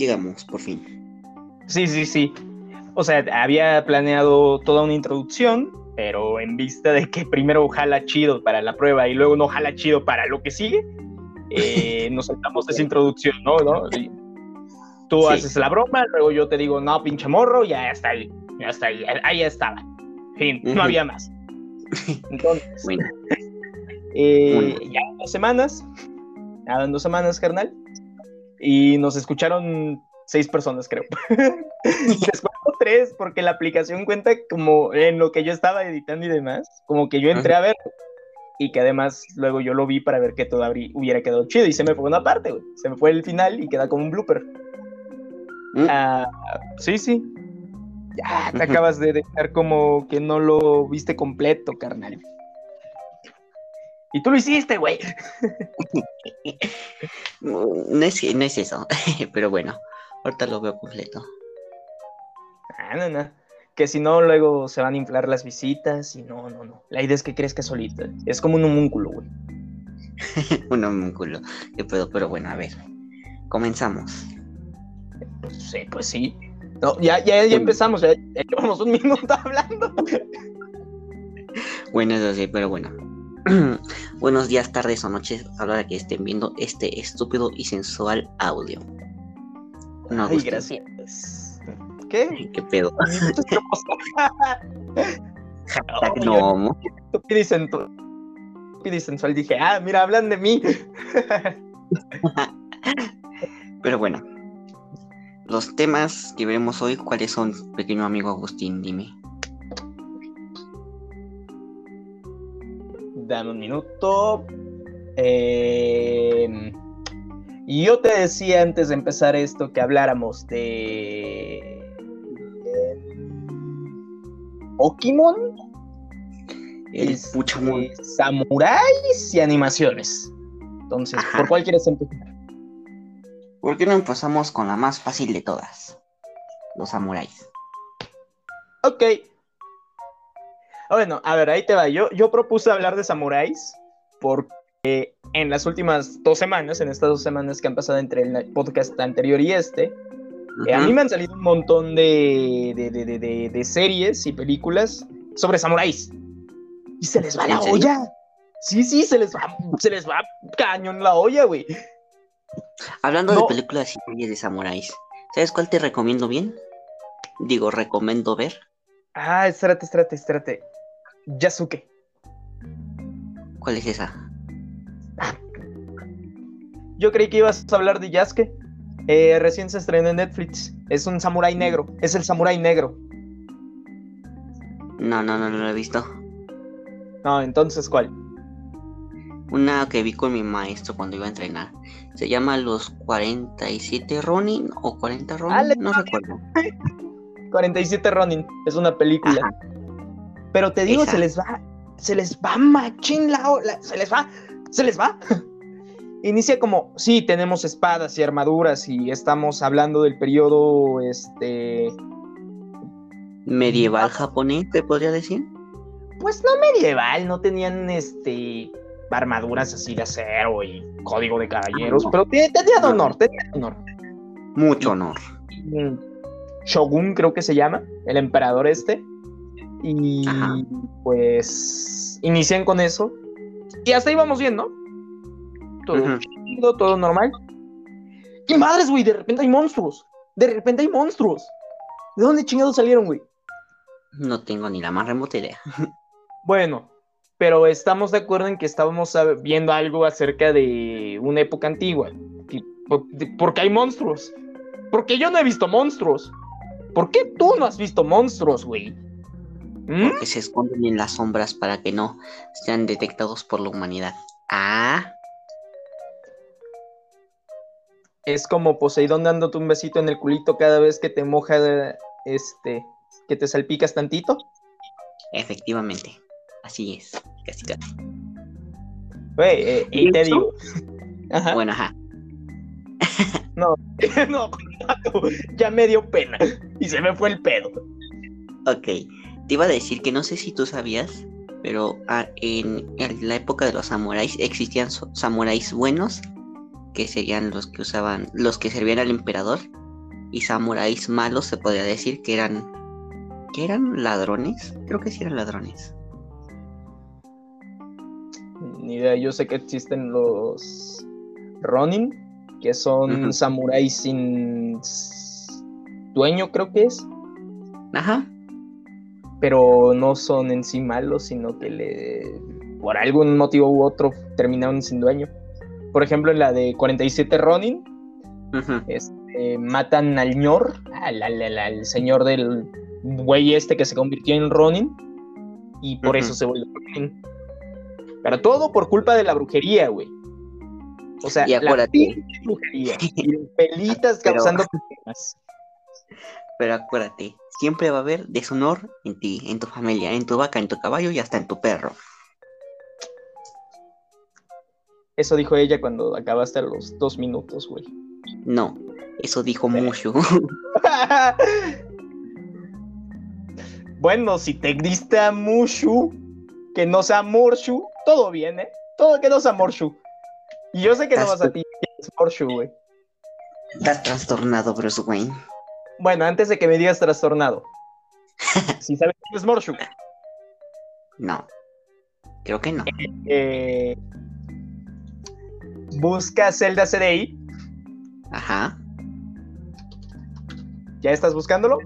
llegamos, por fin. Sí, sí, sí. O sea, había planeado toda una introducción, pero en vista de que primero jala chido para la prueba y luego no jala chido para lo que sigue, eh, nos saltamos esa introducción, ¿no? ¿No? Tú haces la broma, luego yo te digo, no, pinche morro, ya está ahí, ya está ahí, ahí estaba. Fin, no había más. Entonces, bueno. eh, ya dos semanas, ya en dos semanas, carnal, y nos escucharon seis personas, creo. Después tres, porque la aplicación cuenta como en lo que yo estaba editando y demás, como que yo entré a ver y que además luego yo lo vi para ver que todo hubiera quedado chido y se me fue una parte, güey. Se me fue el final y queda como un blooper. Mm. Ah, sí, sí. Ya, te acabas de dejar como que no lo viste completo, carnal. Y tú lo hiciste, güey. no, es, no es eso, pero bueno, ahorita lo veo completo. Ah, no, no que si no, luego se van a inflar las visitas y no, no, no. La idea es que crezca solita. Es como un homúnculo, güey. un homúnculo. Qué pedo, pero bueno, a ver. Comenzamos. sí, pues sí. No, ya, ya, ya empezamos, ya, llevamos un minuto hablando. bueno, eso sí, pero bueno. Buenos días, tardes o noches a la hora que estén viendo este estúpido y sensual audio. No, Ay, gracias. ¿Qué? ¿Qué pedo? no. Tú pides sensual. Dije, ah, mira, hablan de mí. Pero bueno, los temas que veremos hoy, ¿cuáles son, pequeño amigo Agustín? Dime. Dame un minuto. Eh, yo te decía antes de empezar esto que habláramos de Pokémon, el samuráis y animaciones. Entonces, ¿por cuál quieres empezar? ¿Por qué no empezamos con la más fácil de todas? Los samuráis. Ok. Ah, bueno, a ver, ahí te va. Yo, yo propuse hablar de samuráis porque en las últimas dos semanas, en estas dos semanas que han pasado entre el podcast anterior y este, eh, a mí me han salido un montón de, de, series y películas sobre samuráis. Y se les va la olla. Sí, sí, se les va, se les va cañón la olla, güey. Hablando de películas y series de samuráis, ¿sabes cuál te recomiendo bien? Digo, recomiendo ver. Ah, espérate, espérate, espérate. Yasuke. ¿Cuál es esa? Yo creí que ibas a hablar de Yasuke. Eh, recién se estrenó en Netflix. Es un samurái negro. Es el samurái negro. No, no, no, no lo he visto. No, entonces, ¿cuál? Una que vi con mi maestro cuando iba a entrenar. Se llama Los 47 Ronin o 40 Ronin, ah, no recuerdo. 47 Ronin, es una película. Pero te digo, se les va, se les va machín la, la, se les va, se les va. inicia como, sí, tenemos espadas y armaduras y estamos hablando del periodo, este... Medieval japonés, ¿te podría decir? Pues no medieval, no tenían, este, armaduras así de acero y código de caballeros, pero tenía, honor, tenía honor. Mucho honor. Shogun creo que se llama, el emperador este. Y pues inician con eso. Y hasta ahí vamos bien, ¿no? todo todo normal. ¡Qué madres, güey! De repente hay monstruos. De repente hay monstruos. ¿De dónde chingados salieron, güey? No tengo ni la más remota idea. bueno, pero estamos de acuerdo en que estábamos viendo algo acerca de una época antigua. Porque hay monstruos. Porque yo no he visto monstruos. ¿Por qué tú no has visto monstruos, güey? ¿Mm? Porque se esconden en las sombras para que no sean detectados por la humanidad. Ah. es como Poseidón dándote un besito en el culito cada vez que te moja, este, que te salpicas tantito. Efectivamente, así es, casi casi. Güey, eh, y te digo. Bueno, ajá. No, no, ya me dio pena y se me fue el pedo. Ok, te iba a decir que no sé si tú sabías, pero ah, en, la época de los samuráis existían samuráis buenos que serían los que usaban, los que servían al emperador, y samuráis malos se podría decir que eran que eran ladrones creo que sí eran ladrones. Ni idea yo sé que existen los Ronin que son samuráis sin dueño creo que es. Ajá pero no son en sí malos sino que le por algún motivo u otro terminaron sin dueño por ejemplo en la de 47 Ronin este, matan al ñor, al, señor del güey este que se convirtió en Ronin, y por eso se volvió Ronin. Pero todo por culpa de la brujería, güey. O sea, la brujería. pelitas causando problemas. Pero acuérdate, siempre va a haber deshonor en ti, en tu familia, en tu vaca, en tu caballo y hasta en tu perro. Eso dijo ella cuando acabaste los dos minutos, güey. No, eso dijo Mushu. bueno, si te diste a Mushu, que no sea Morshu, todo bien, ¿eh? Todo que no sea Morshu. Y yo sé que no vas a ti, es Morshu, güey. Estás trastornado, Bruce Wayne. Bueno, antes de que me digas trastornado. si sabes quién es Morshu. No. Creo que no. Eh, busca Zelda CDI Ajá. ¿Ya estás buscándolo?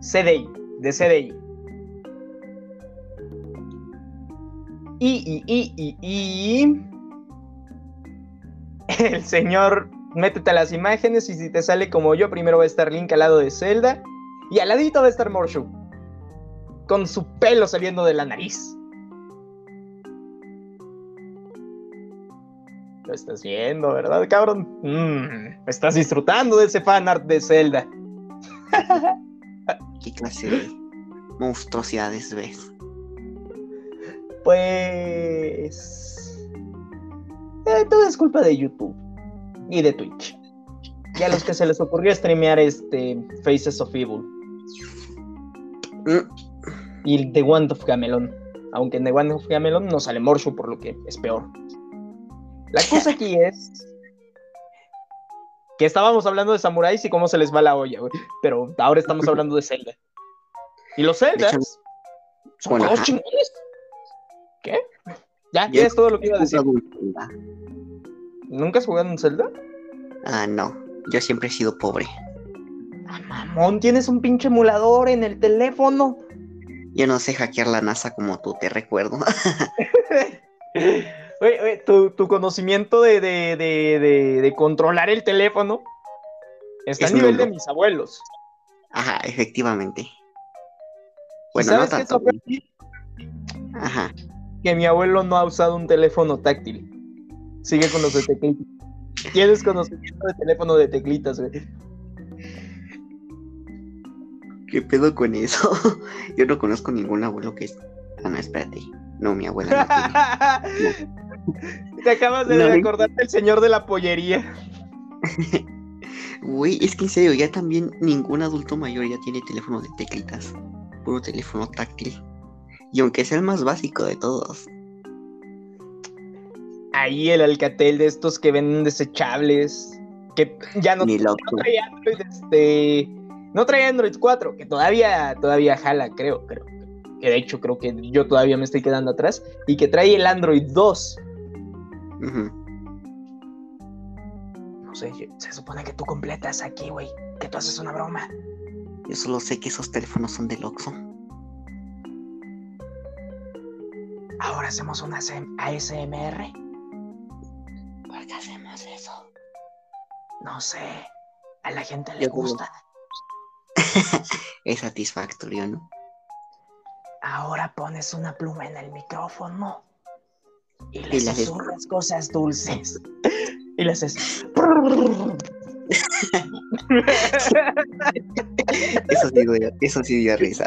CDI, de CDI. Y, y, y, y, y. El señor, métete a las imágenes y si te sale como yo, primero va a estar Link al lado de Zelda y al ladito va a estar Morshu. Con su pelo saliendo de la nariz. Lo estás viendo, ¿verdad, cabrón? Mm, estás disfrutando de ese fanart de Zelda. ¿Qué clase de monstruosidades ves? Pues. Eh, todo es culpa de YouTube y de Twitch. Y a los que se les ocurrió streamear este Faces of Evil. Mm. Y The Wand of Gamelon. Aunque en The Wand of Gamelon no sale Morshu, por lo que es peor. La cosa aquí es que estábamos hablando de samuráis y cómo se les va la olla, güey. Pero ahora estamos hablando de Zelda. Y los Zeldas son todos chingones. ¿Qué? Ya, ya es todo lo que iba a decir. ¿Nunca has jugado en Zelda? Ah, no. Yo siempre he sido pobre. Ah, mamón, tienes un pinche emulador en el teléfono. Yo no sé hackear la NASA como tú, te recuerdo. Oye, tu, conocimiento de, controlar el teléfono está a nivel de mis abuelos. Ajá, efectivamente. Bueno, no tanto. Ajá. Que mi abuelo no ha usado un teléfono táctil. Sigue con los de teclitas. Tienes conocimiento de teléfono de teclitas, güey. ¿Qué pedo con eso? Yo no conozco ningún abuelo que... Ah, no, espérate. No, mi abuela Te acabas de recordar el señor de la pollería. Güey, es que en serio, ya también ningún adulto mayor ya tiene teléfono de teclitas. Puro teléfono táctil. Y aunque sea el más básico de todos. Ahí el alcatel de estos que venden desechables. Que ya no, no trae Android, este. No trae Android 4, que todavía, todavía jala, creo, creo que de hecho creo que yo todavía me estoy quedando atrás, y que trae el Android 2. No sé, se supone que tú completas aquí, güey, que tú haces una broma. Yo solo sé que esos teléfonos son del Oxxo. Ahora hacemos una ASMR. ¿Por qué hacemos eso? No sé. A la gente le gusta. es satisfactorio, ¿no? Ahora pones una pluma en el micrófono y le susurras cosas dulces. Y le haces. eso sí dio, eso sí dio risa.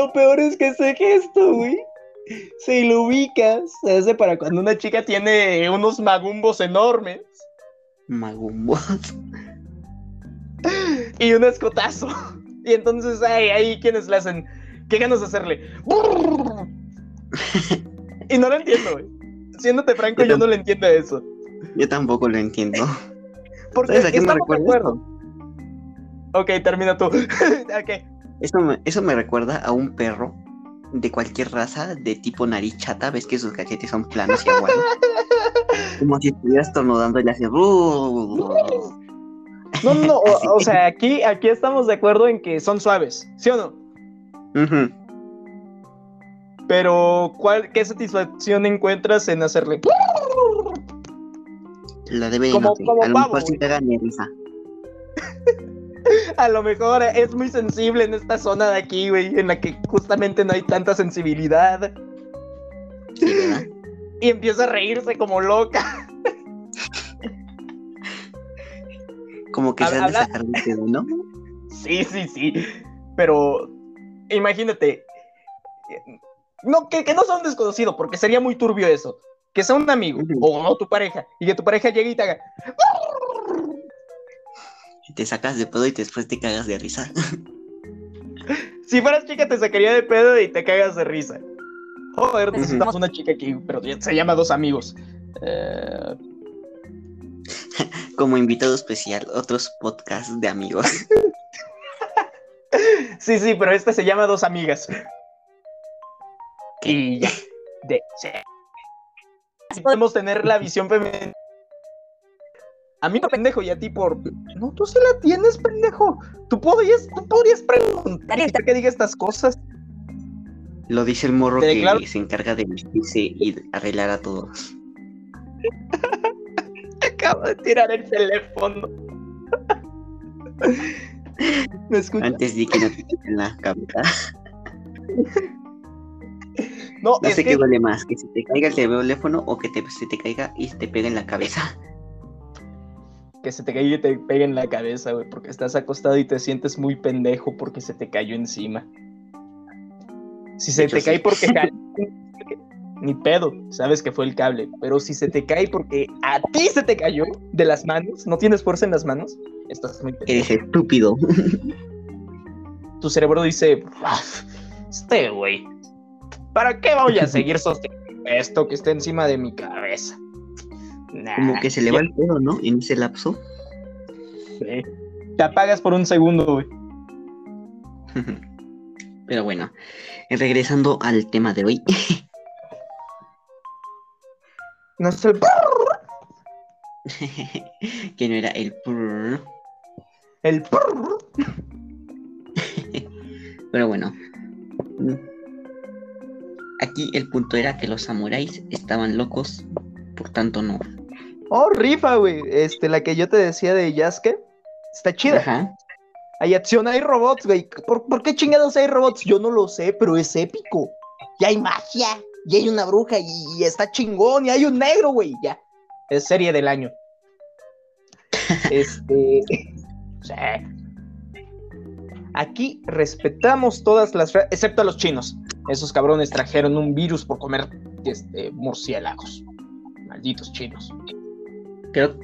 Lo peor es que ese gesto, güey. Si lo ubicas, se hace para cuando una chica tiene unos magumbos enormes Magumbos. y un escotazo. Y entonces hay ahí quienes le hacen. ¿Qué ganas de hacerle? y no lo entiendo, güey. Siéndote franco, yo, no lo entiendo eso. Yo tampoco lo entiendo. Porque ¿Sabes a qué me recuerda? Ok, termina tú. okay. Eso, me, eso me recuerda a un perro de cualquier raza de tipo nariz chata. Ves que sus cachetes son planos y aguados. Como si estuvieras estornudando y le hacías. No, no, o, o, sea, aquí, aquí estamos de acuerdo en que son suaves, ¿sí o no? Pero, ¿cuál, ¿qué satisfacción encuentras en hacerle? La de como, como a lo mejor sí te da risa. a lo mejor es muy sensible en esta zona de aquí, güey, en la que justamente no hay tanta sensibilidad. y empieza a reírse como loca. Como que se han de sacar de ¿no? Sí, sí, sí. Pero imagínate. No, que, no sea un desconocido, porque sería muy turbio eso. Que sea un amigo o tu pareja y que tu pareja llegue y te haga. Y te sacas de pedo y después te cagas de risa. si fueras chica, te sacaría de pedo y te cagas de risa. Joder, necesitamos una chica aquí, pero se llama Dos Amigos. Eh, Como invitado especial, otros podcasts de amigos. sí, sí, pero este se llama Dos Amigas. Y ya. De, Podemos tener la visión femenina. A mí no pendejo y a ti por. No, tú sí la tienes, pendejo. Tú podrías, tú podrías preguntar que diga estas cosas. Lo dice el morro que se encarga de vestirse y arreglar a todos. Acabo de tirar el teléfono. ¿Me escuchas? Antes di que no te en la cabeza. No, no sé qué duele más, que se te caiga el teléfono o que te, se te caiga y te pegue en la cabeza. Que se te caiga y te pegue en la cabeza, güey, porque estás acostado y te sientes muy pendejo porque se te cayó encima. Si se te cae porque ni pedo, sabes que fue el cable. Pero si se te cae porque a ti se te cayó de las manos, no tienes fuerza en las manos, estás muy Eres estúpido. Tu cerebro dice, este güey, ¿para qué voy a seguir sosteniendo esto que está encima de mi cabeza? Como que se le va el pedo, ¿no? En ese lapso. Sí. Te apagas por un segundo, güey. Pero bueno, regresando al tema de hoy. No es el que no era el El Pero bueno. Aquí el punto era que los samuráis estaban locos, por tanto no. Oh, rifa, güey. Este, la que yo te decía de Yasuke. Está chida. Ajá. Hay acción, hay robots, güey. ¿Por, ¿Por, qué chingados hay robots? Yo no lo sé, pero es épico. Y hay magia y hay una bruja y, está chingón y hay un negro, güey, ya. Es serie del año. este. Aquí respetamos todas las, excepto a los chinos. Esos cabrones trajeron un virus por comer este, murciélagos. Malditos chinos. Creo.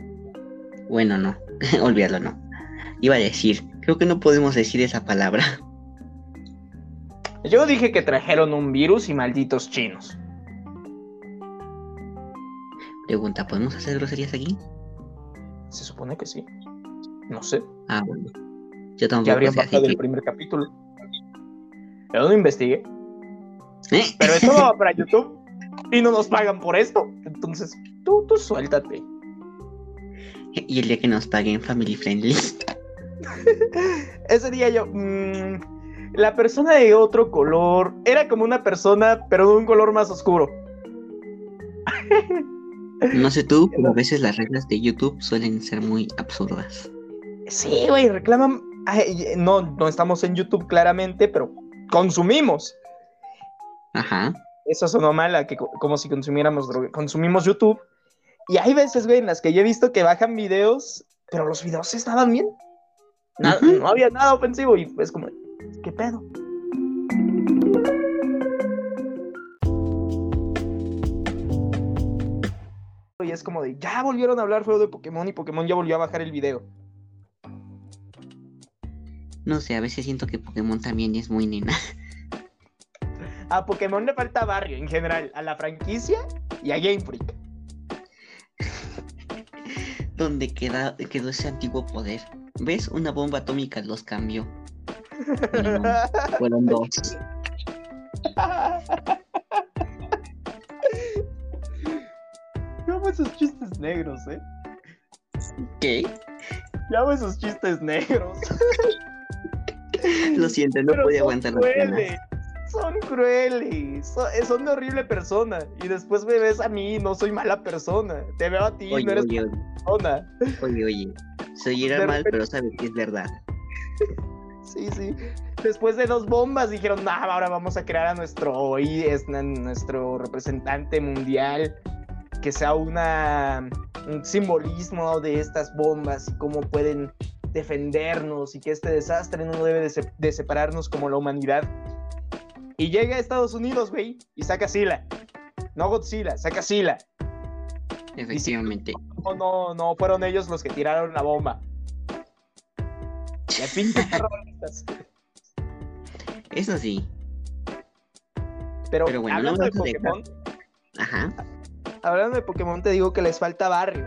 Bueno, no. Olvídalo, no. Iba a decir. Creo que no podemos decir esa palabra. Yo dije que trajeron un virus y malditos chinos. Pregunta, ¿podemos hacer groserías aquí? Se supone que sí. No sé. Ah, bueno. Yo tampoco Ya habría pasado el primer capítulo. Yo no investigué. ¿Eh? Pero esto va para YouTube y no nos pagan por esto. Entonces, tú, tú suéltate. Y el día que nos paguen Family Friendly. Ese día yo. Mmm, la persona de otro color era como una persona, pero de un color más oscuro. No sé tú, pero a veces las reglas de YouTube suelen ser muy absurdas. Sí, güey, reclaman. no, no estamos en YouTube claramente, pero consumimos. Ajá. Eso sonó mal, que como si consumiéramos droga. Consumimos YouTube. Y hay veces, güey, en las que yo he visto que bajan videos, pero los videos estaban bien. No había nada ofensivo y es como, ¿Qué pedo? Y es como de, ya volvieron a hablar feo de Pokémon y Pokémon ya volvió a bajar el video. No sé, a veces siento que Pokémon también es muy nena. a Pokémon le falta barrio en general, a la franquicia y a Game Freak. ¿Dónde queda, quedó ese antiguo poder? ¿Ves? Una bomba atómica los cambió. No, fueron dos. Yo amo esos chistes negros, ¿eh? ¿Qué? Yo amo esos chistes negros. Lo siento, no Pero podía son aguantar las ganas. Son crueles. Son, eh, son de horrible persona. Y después me ves a mí, no soy mala persona. Te veo a ti, Oye, no eres oye, oye, persona. oye, oye. Soy era De mal, repente- pero sabes que es verdad. Sí, sí. Después de dos bombas dijeron, nah, ahora vamos a crear a nuestro, es nuestro representante mundial, que sea una, un simbolismo de estas bombas y cómo pueden defendernos y que este desastre no debe de, se- de separarnos como la humanidad. Y llega a Estados Unidos, güey, y saca Sila. No Godzilla, saca Sila. Efectivamente. No, no, no fueron ellos los que tiraron la bomba. Ya pinches terroristas. Eso sí. Pero, Pero bueno, hablando de dejar- Pokémon, Ajá. hablando de Pokémon, te digo que les falta barrio.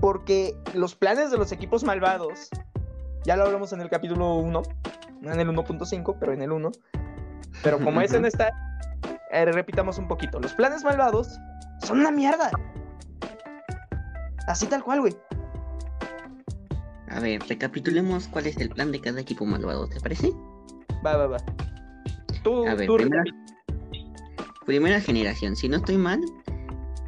Porque los planes de los equipos malvados, ya lo hablamos en el capítulo 1, no en el 1.5, pero en el 1. Pero como ese Ujú. no está, eh, repitamos un poquito. Los planes malvados son una mierda. Así tal cual, güey. A ver, recapitulemos cuál es el plan de cada equipo malvado, ¿te parece? Va, va, va. Tú, A ver, tú recapi- Primera generación, si no estoy mal,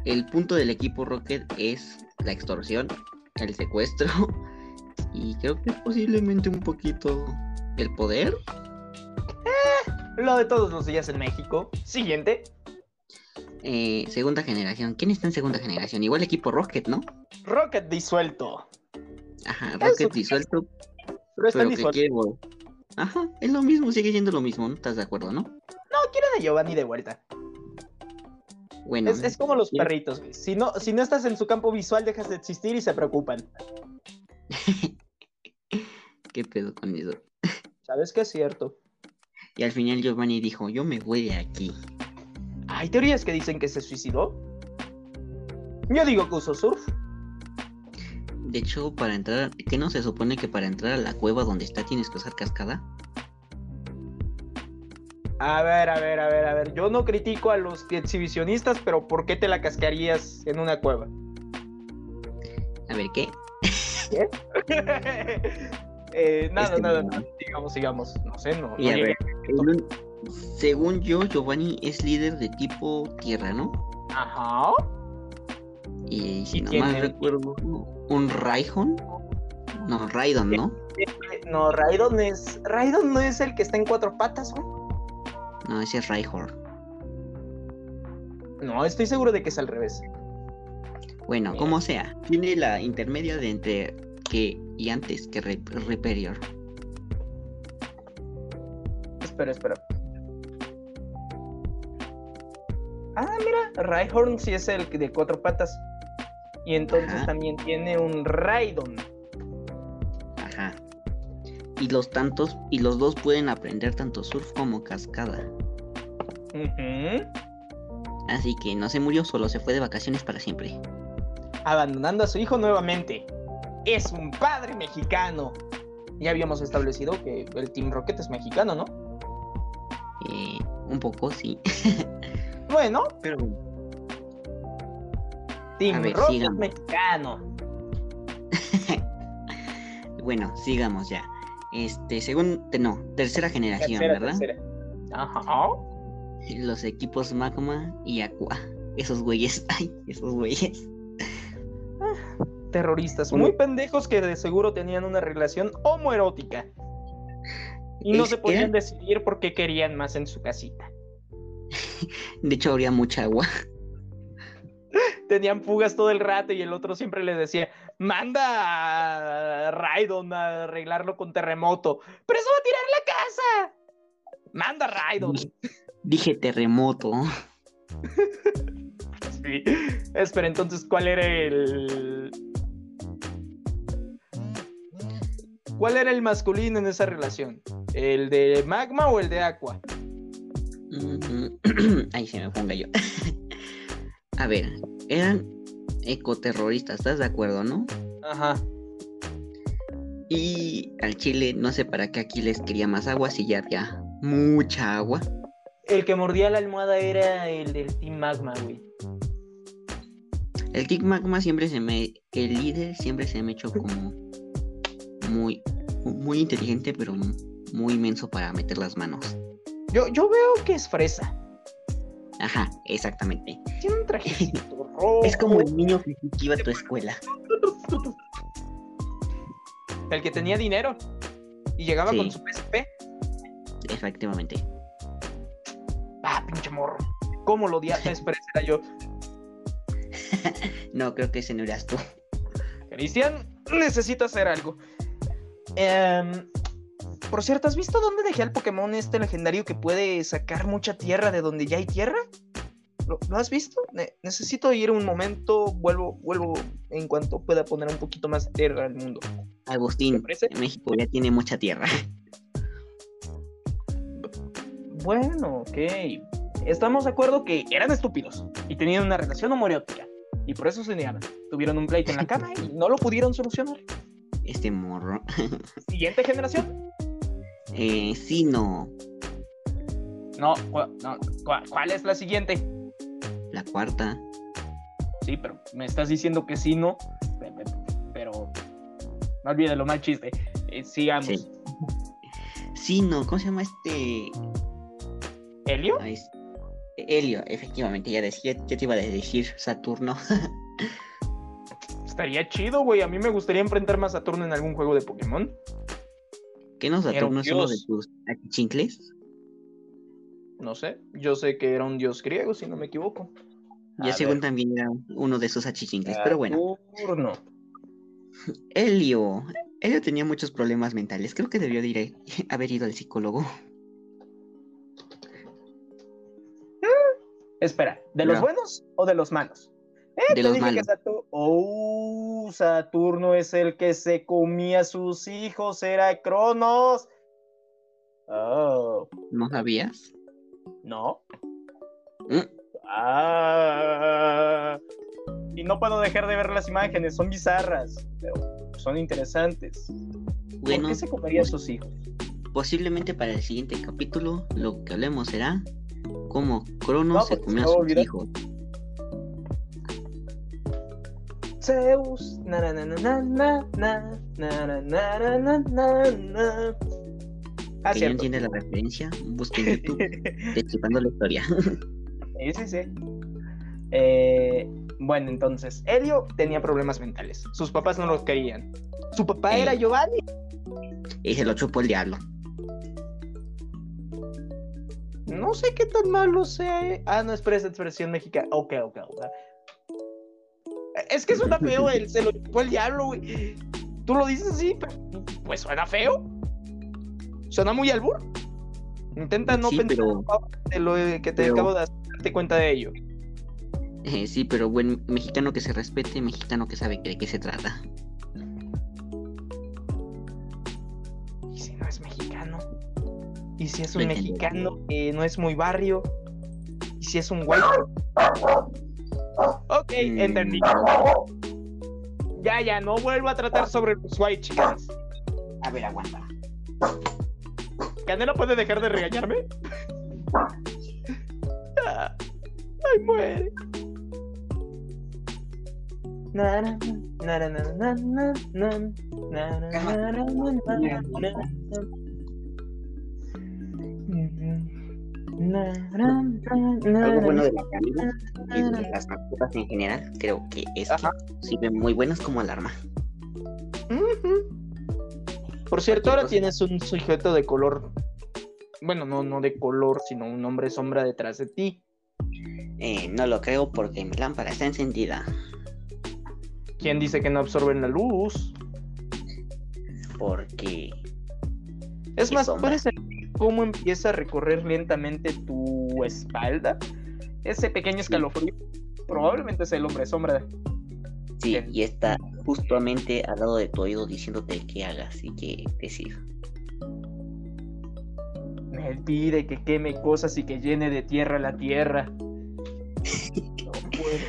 el punto del equipo Rocket es la extorsión, el secuestro y creo que posiblemente un poquito el poder. Lo de todos los días en México. Siguiente. Eh, segunda generación, ¿quién está en segunda generación? Igual equipo Rocket, ¿no? Rocket disuelto. Aja, Rocket Eso. disuelto, Pero está disuelto. Ajá, es lo mismo, sigue siendo lo mismo, ¿no? ¿Estás de acuerdo, no? No, quieren a Giovanni de vuelta. Bueno, Es, es como los perritos. Si no, si no estás en su campo visual, dejas de existir y se preocupan. ¿qué pedo con eso? ¿Sabes que es cierto? Y al final Giovanni dijo, yo me voy de aquí. Hay teorías que dicen que se suicidó. Yo digo que usó surf. De hecho, para entrar, ¿qué no se supone que para entrar a la cueva donde está tienes que usar cascada? A ver, a ver, a ver, a ver. Yo no critico a los exhibicionistas, pero ¿por qué te la cascarías en una cueva? A ver, ¿qué? eh, nada, Este, nada, nada. Sigamos, sigamos. No sé, no. Y no a llegué. ver, el un- según yo, Giovanni es líder de tipo tierra, ¿no? Ajá. Y si ¿Y no es? recuerdo, un Raidon. No, Raidon, ¿no? No, Raidon es. Raidon no es el que está en cuatro patas, güey. No, ese es Raihor. No, estoy seguro de que es al revés. Bueno, como sea, tiene la intermedia de entre que y antes que Re- Reperior. Espera, espera. Ah, mira, Raihorn sí es el de cuatro patas. Y entonces Ajá. también tiene un Raidon. Ajá. Y los tantos, y los dos pueden aprender tanto surf como cascada. Así que no se murió, solo se fue de vacaciones para siempre. Abandonando a su hijo nuevamente. Es un padre mexicano. Ya habíamos establecido que el Team Rocket es mexicano, ¿no? Eh, un poco, sí. Bueno, Pero Team A ver, Rocket sigamos. mexicano. bueno, sigamos ya. Este, según, no, tercera generación, Tercera, ¿verdad? tercera. Ajá. Los equipos Magma y Aqua. Esos güeyes, ay, esos güeyes. Terroristas Uno- muy pendejos que de seguro tenían una relación homoerótica. Y no se podían decidir por qué querían más en su casita. De hecho, habría mucha agua. Tenían fugas todo el rato y el otro siempre les decía, manda a Raidon a arreglarlo con terremoto. Pero eso va a tirar la casa. Manda a Raidon. Dije terremoto. Sí. Espera, entonces, ¿cuál era el... ¿Cuál era el masculino en esa relación? ¿El de Magma o el de Aqua? Ahí se me ponga yo. A ver, eran ecoterroristas, ¿estás de acuerdo, no? Ajá. Y al Chile, no sé para qué aquí les quería más agua si ya había mucha agua. El que mordía la almohada era el del Team Magma, güey. El Tic Magma siempre se me. El líder siempre se me echó como. Muy. Muy inteligente, pero muy inmenso para meter las manos. Yo, yo veo que es fresa. Ajá, exactamente. Tiene un trajecito rojo. Es como el niño que iba a tu escuela. El que tenía dinero. Y llegaba Sí. con su PSP. Efectivamente. Ah, pinche morro. ¿Cómo lo odiaba? Espera, era yo. No, creo que ese no eras tú. Cristian, necesito hacer algo. Em, por cierto, ¿has visto dónde dejé al Pokémon este legendario que puede sacar mucha tierra de donde ya hay tierra? ¿Lo, lo has visto? Ne- necesito ir un momento, vuelvo, vuelvo en cuanto pueda poner un poquito más de tierra al mundo. ¿Te Agustín, parece? México ya tiene mucha tierra. Bueno, ok. Estamos de acuerdo que eran estúpidos y tenían una relación homoerótica. Y por eso se negaban. Tuvieron un pleito en la cama y no lo pudieron solucionar. Este morro. Siguiente generación. Eh, sí, no. No, cu- no, cu- ¿cuál es la siguiente? La cuarta. Sí, pero me estás diciendo que sí, no. Pe- pe- Pero no olvides lo mal chiste. Eh, sigamos. Sí. Sí, no. ¿Cómo se llama este? ¿Helio? Es- Helio, efectivamente, ya decía, ya te iba a decir Saturno. Estaría chido, güey. A mí me gustaría enfrentarme a Saturno en algún juego de Pokémon. ¿Qué no Era Saturno es uno de tus achichincles? No sé. Yo sé que era un dios griego, si no me equivoco. Ya A según ver. también era uno de sus achichincles, pero bueno. Saturno. Helio. Helio tenía muchos problemas mentales. Creo que debió de ir a- haber ido al psicólogo. Espera, ¿de los No. buenos o de los malos? Eh, De los malos. Saturno. Oh, Saturno es el que se comía a sus hijos, era Cronos. Oh, ¿No sabías? no. Mm, Ah. Y no puedo dejar de ver las imágenes, son bizarras, pero son interesantes. ¿Por Bueno, qué se comería a sus hijos? posiblemente para el siguiente capítulo lo que hablemos será cómo Cronos No, se porque comió a sus olvidar. hijos. Zeus. Na, na, na, ah, ¿Quién tiene la referencia? Busquen YouTube, explicando la historia. sí, sí, sí. Bueno, entonces, Helio tenía problemas mentales. Sus papás no lo querían. Su papá era Giovanni. Y se lo chupó el diablo. No sé qué tan malo sea. Ah, no, es espera, esa expresión mexicana. Ok, ok, ok. Es que suena feo el se lo chupó el diablo, güey. Tú lo dices así, pero pues suena feo. Suena muy albur. Intenta no Sí, pensar pero- de lo que te pero- acabo de darte cuenta de ello. Eh, sí, pero buen mexicano que se respete, mexicano que sabe de qué se trata. ¿Y si no es mexicano? ¿Y si es un mexicano que no es muy barrio? ¿Y si es un güey? Ok, Mm, entendí. Ya, ya, no vuelvo a tratar sobre los white chickens. A ver, aguanta. ¿Canela puede dejar de regañarme? Ah, Ay, muere. Algo bueno de la canela y de las mascotas en general, creo que es que sirven muy buenas como alarma. Por cierto, ahora tienes un sujeto de color. Bueno, no, no de color, sino un hombre sombra detrás de ti. Eh, no lo creo porque mi lámpara está encendida. ¿Quién dice que no absorben la luz? Porque Es más, sombra. ¿puedes sentir cómo empieza a recorrer lentamente tu espalda? Ese pequeño escalofrío. Probablemente es el hombre sombra. sí, Bien. y está justamente al lado de tu oído diciéndote qué hagas y qué decir. Él pide que queme cosas y que llene de tierra la tierra.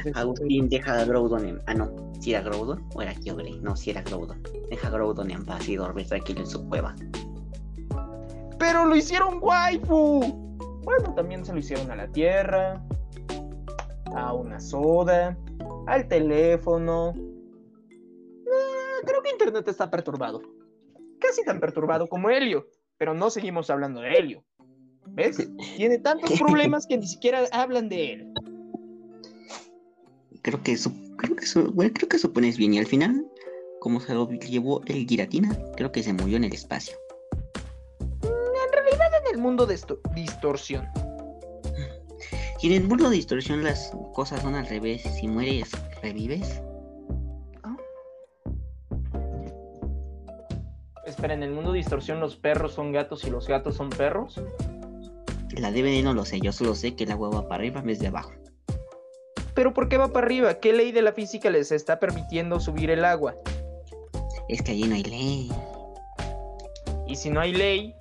No Agustín, deja a Groudon en... Ah, no. ¿Si era Groudon o era Kyogre? No, si era Groudon. Deja a Groudon en paz y dormir tranquilo en su cueva. ¡Pero lo hicieron waifu! Bueno, también se lo hicieron a la tierra, a una soda, al teléfono. Ah, creo que Internet está perturbado. Casi tan perturbado como Helio, pero no seguimos hablando de Helio. ¿Ves? Tiene tantos problemas que ni siquiera hablan de él. Creo que eso, creo que eso, bueno, creo que eso pones bien. Y al final, como se lo llevó el Giratina, creo que se murió en el espacio. Mundo de distorsión. Y en el mundo de distorsión las cosas son al revés. Si mueres, revives. ¿Ah? Espera, ¿en el mundo de distorsión los perros son gatos y los gatos son perros? La DVD no lo sé, yo solo sé que el agua va para arriba en vez de abajo. ¿Pero por qué va para arriba? ¿Qué ley de la física les está permitiendo subir el agua? Es que allí no hay ley. Y si no hay ley,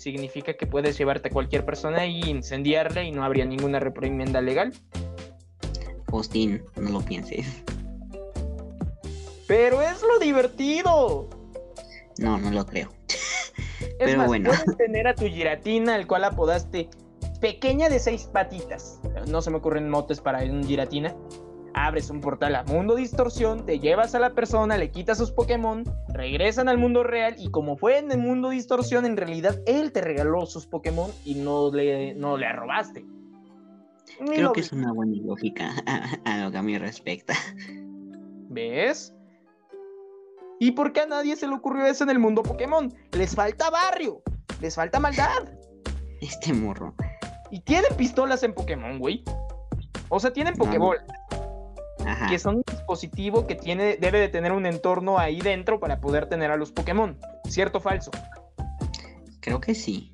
significa que puedes llevarte a cualquier persona y incendiarla y no habría ninguna reprimenda legal. Austin, no lo pienses. Pero es lo divertido. No, no lo creo. Es Pero bueno. Puedes tener a tu giratina, el cual apodaste pequeña de seis patitas. No se me ocurren motes para un giratina abres un portal a Mundo Distorsión, te llevas a la persona, le quitas sus Pokémon, regresan al mundo real y como fue en el Mundo Distorsión, en realidad él te regaló sus Pokémon y no le, no le robaste. Creo que es una buena lógica a, lo que a mí respecta. ¿Ves? ¿Y por qué a nadie se le ocurrió eso en el mundo Pokémon? Les falta barrio, les falta maldad. Este morro. Y tienen pistolas en Pokémon, güey. O sea, tienen Pokéball que son un dispositivo que tiene, debe de tener un entorno ahí dentro para poder tener a los Pokémon. ¿Cierto o falso? Creo que sí.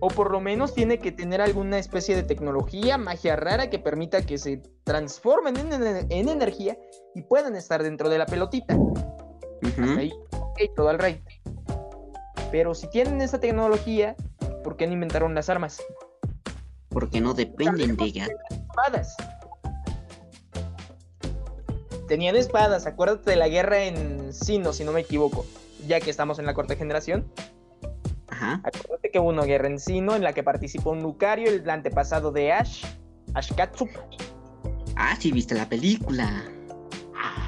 O por lo menos tiene que tener alguna especie de tecnología, magia rara que permita que se transformen en, energía y puedan estar dentro de la pelotita. ahí, ok, todo al rey. Pero si tienen esa tecnología, ¿por qué no inventaron las armas? Porque no dependen de ella tenían espadas. Acuérdate de la guerra en Sino, si no me equivoco, ya que estamos en la cuarta generación. Ajá. Acuérdate que hubo una guerra en Sino en la que participó un Lucario, el antepasado de Ash, Ash Katsup. Ah, sí, viste la película.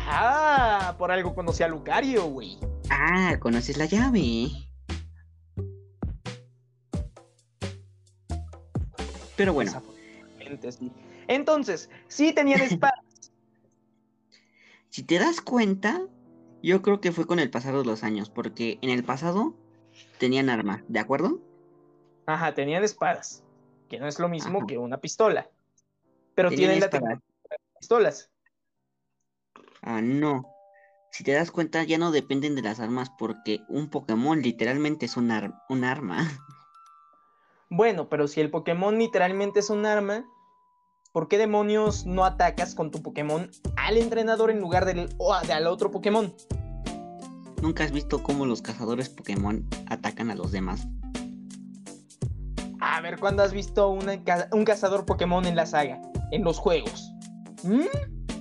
Ah, por algo conocí a Lucario, güey. Ah, conoces la llave. Pero bueno. Entonces, sí tenían espadas. Si te das cuenta, yo creo que fue con el pasado de los años, porque en el pasado tenían arma, ¿de acuerdo? Ajá, tenían espadas, que no es lo mismo que una pistola. Pero tienen la pistolas. Ah, no. Si te das cuenta, ya no dependen de las armas porque un Pokémon literalmente es un, un arma. Bueno, pero si el Pokémon literalmente es un arma, ¿por qué demonios no atacas con tu Pokémon al entrenador en lugar del, al otro Pokémon? ¿Nunca has visto cómo los cazadores Pokémon atacan a los demás? A ver, ¿cuándo has visto un cazador Pokémon en la saga? En los juegos. ¿Mm?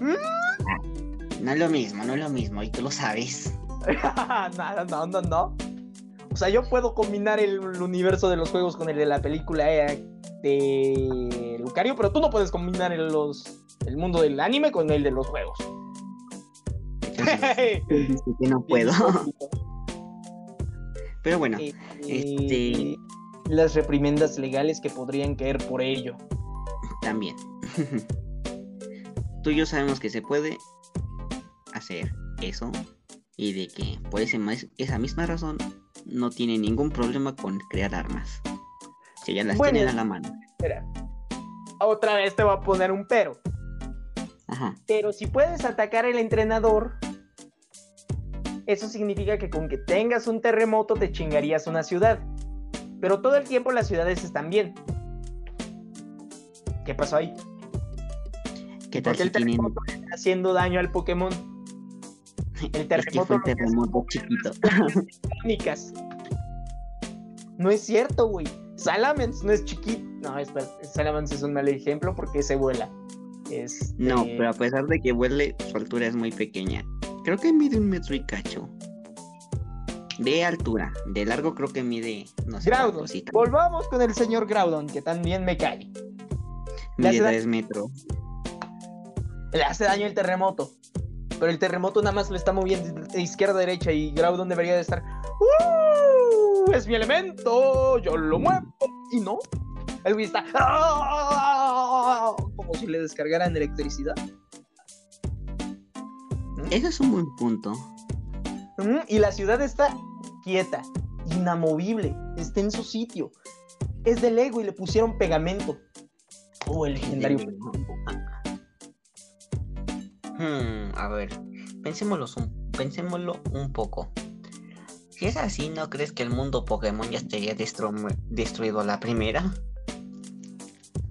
¿Mm? No es lo mismo, no es lo mismo, y tú lo sabes. no, no, no, no. O sea, yo puedo combinar el, universo de los juegos con el de la película eh, de Lucario, pero tú no puedes combinar el, los, el mundo del anime con el de los juegos. que no puedo. Pero bueno, eh, este... las reprimendas legales que podrían caer por ello. También. Tú y yo sabemos que se puede hacer eso y de que por esa misma razón no tiene ningún problema con crear armas. Que ya las tienen a la mano. Espera. Otra vez te voy a poner un pero. Ajá. Pero si puedes atacar al entrenador, eso significa que con que tengas un terremoto te chingarías una ciudad. Pero todo el tiempo las ciudades están bien. ¿Qué pasó ahí? ¿Qué tal el terremoto está haciendo daño al Pokémon? El terremoto, es que fue terremoto chiquito. No es cierto, güey. Salamence no es chiquito. No, espera, Salamence es un mal ejemplo porque se vuela. Este... No, pero a pesar de que vuele, su altura es muy pequeña. Creo que mide un metro y cacho. De altura, de largo creo que mide, no sé. Groudon. Volvamos con el señor Groudon, que también me cae. Mide 3 metros. Le hace daño el terremoto. Pero el terremoto nada más le está moviendo de izquierda a derecha y Groudon debería de estar. ¡Uh! Es mi elemento, yo lo muevo. Y no. El güey está. ¡Ah! Como si le descargaran electricidad. Ese es un buen punto. Y la ciudad está quieta, inamovible, está en su sitio. Es de Lego y le pusieron pegamento. Oh, el legendario. Hmm, a ver, pensémoslo un, pensémoslo un poco. Si es así, ¿no crees que el mundo Pokémon ya estaría destruido a la primera?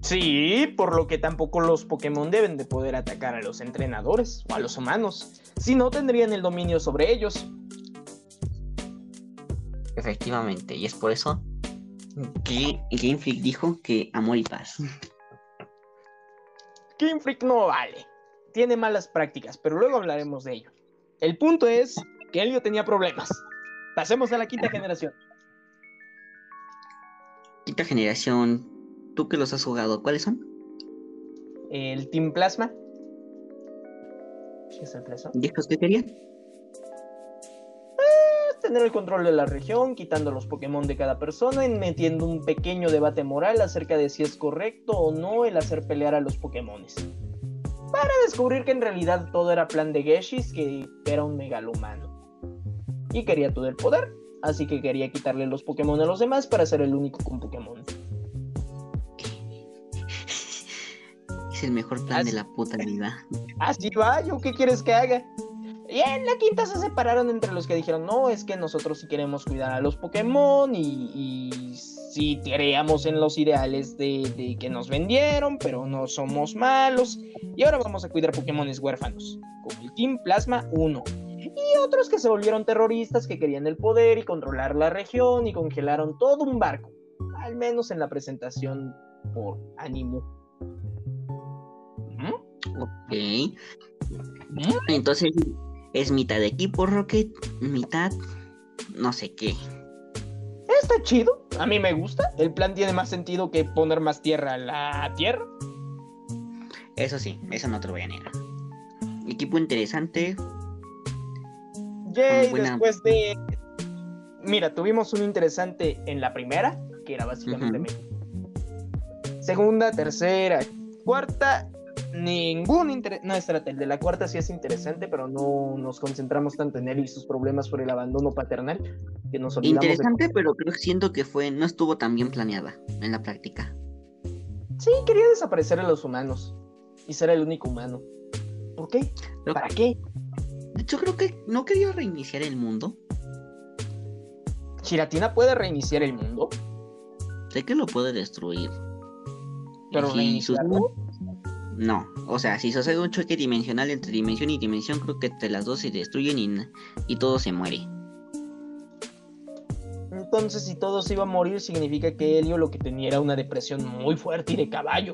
Sí, por lo que tampoco los Pokémon deben de poder atacar a los entrenadores o a los humanos, si no tendrían el dominio sobre ellos. Efectivamente, y es por eso que Game Freak dijo que amor y paz. Game Freak no vale, tiene malas prácticas, pero luego hablaremos de ello. El punto es que Helio tenía problemas. Pasemos a la quinta generación. Quinta generación tú que los has jugado, ¿cuáles son? El Team Plasma. ¿Qué es el Plasma? ¿Y qué querían? Eh, tener el control de la región, quitando los Pokémon de cada persona y metiendo un pequeño debate moral acerca de si es correcto o no el hacer pelear a los Pokémon. Para descubrir que en realidad todo era plan de Geshis, que era un megalomano. Y quería todo el poder, así que quería quitarle los Pokémon a los demás para ser el único con Pokémon. Es el mejor plan de la puta vida. Así va, ¿yo qué quieres que haga? Y en la quinta se separaron entre los que dijeron, no, es que nosotros sí queremos cuidar a los Pokémon y, y sí creíamos en los ideales de, que nos vendieron, pero no somos malos. Y ahora vamos a cuidar Pokémon huérfanos, con el Team Plasma 1. Y otros que se volvieron terroristas que querían el poder y controlar la región y congelaron todo un barco. Al menos en la presentación por Animo. Ok. Entonces es mitad de equipo Rocket, mitad no sé qué. Está chido, a mí me gusta. El plan tiene más sentido que poner más tierra a la tierra. Eso sí, eso no te lo voy a negar. Equipo interesante. Yay, después de. Mira, tuvimos un interesante en la primera, que era básicamente. Segunda, tercera, cuarta ningún interés. No, espérate, el de la cuarta sí es interesante, pero no nos concentramos tanto en él y sus problemas por el abandono paternal que nos Interesante, pero creo que siento que fue, no estuvo tan bien planeada en la práctica. Sí, quería desaparecer a los humanos y ser el único humano. ¿Por qué? ¿Para qué? De hecho, creo que no quería reiniciar el mundo. ¿Giratina puede reiniciar el mundo? Sé que lo puede destruir. ¿Pero? No, o sea, si sucede un choque dimensional entre dimensión y dimensión, creo que entre las dos se destruyen y, y todo se muere. Entonces, si todo se iba a morir, significa que Helio lo que tenía era una depresión muy fuerte y de caballo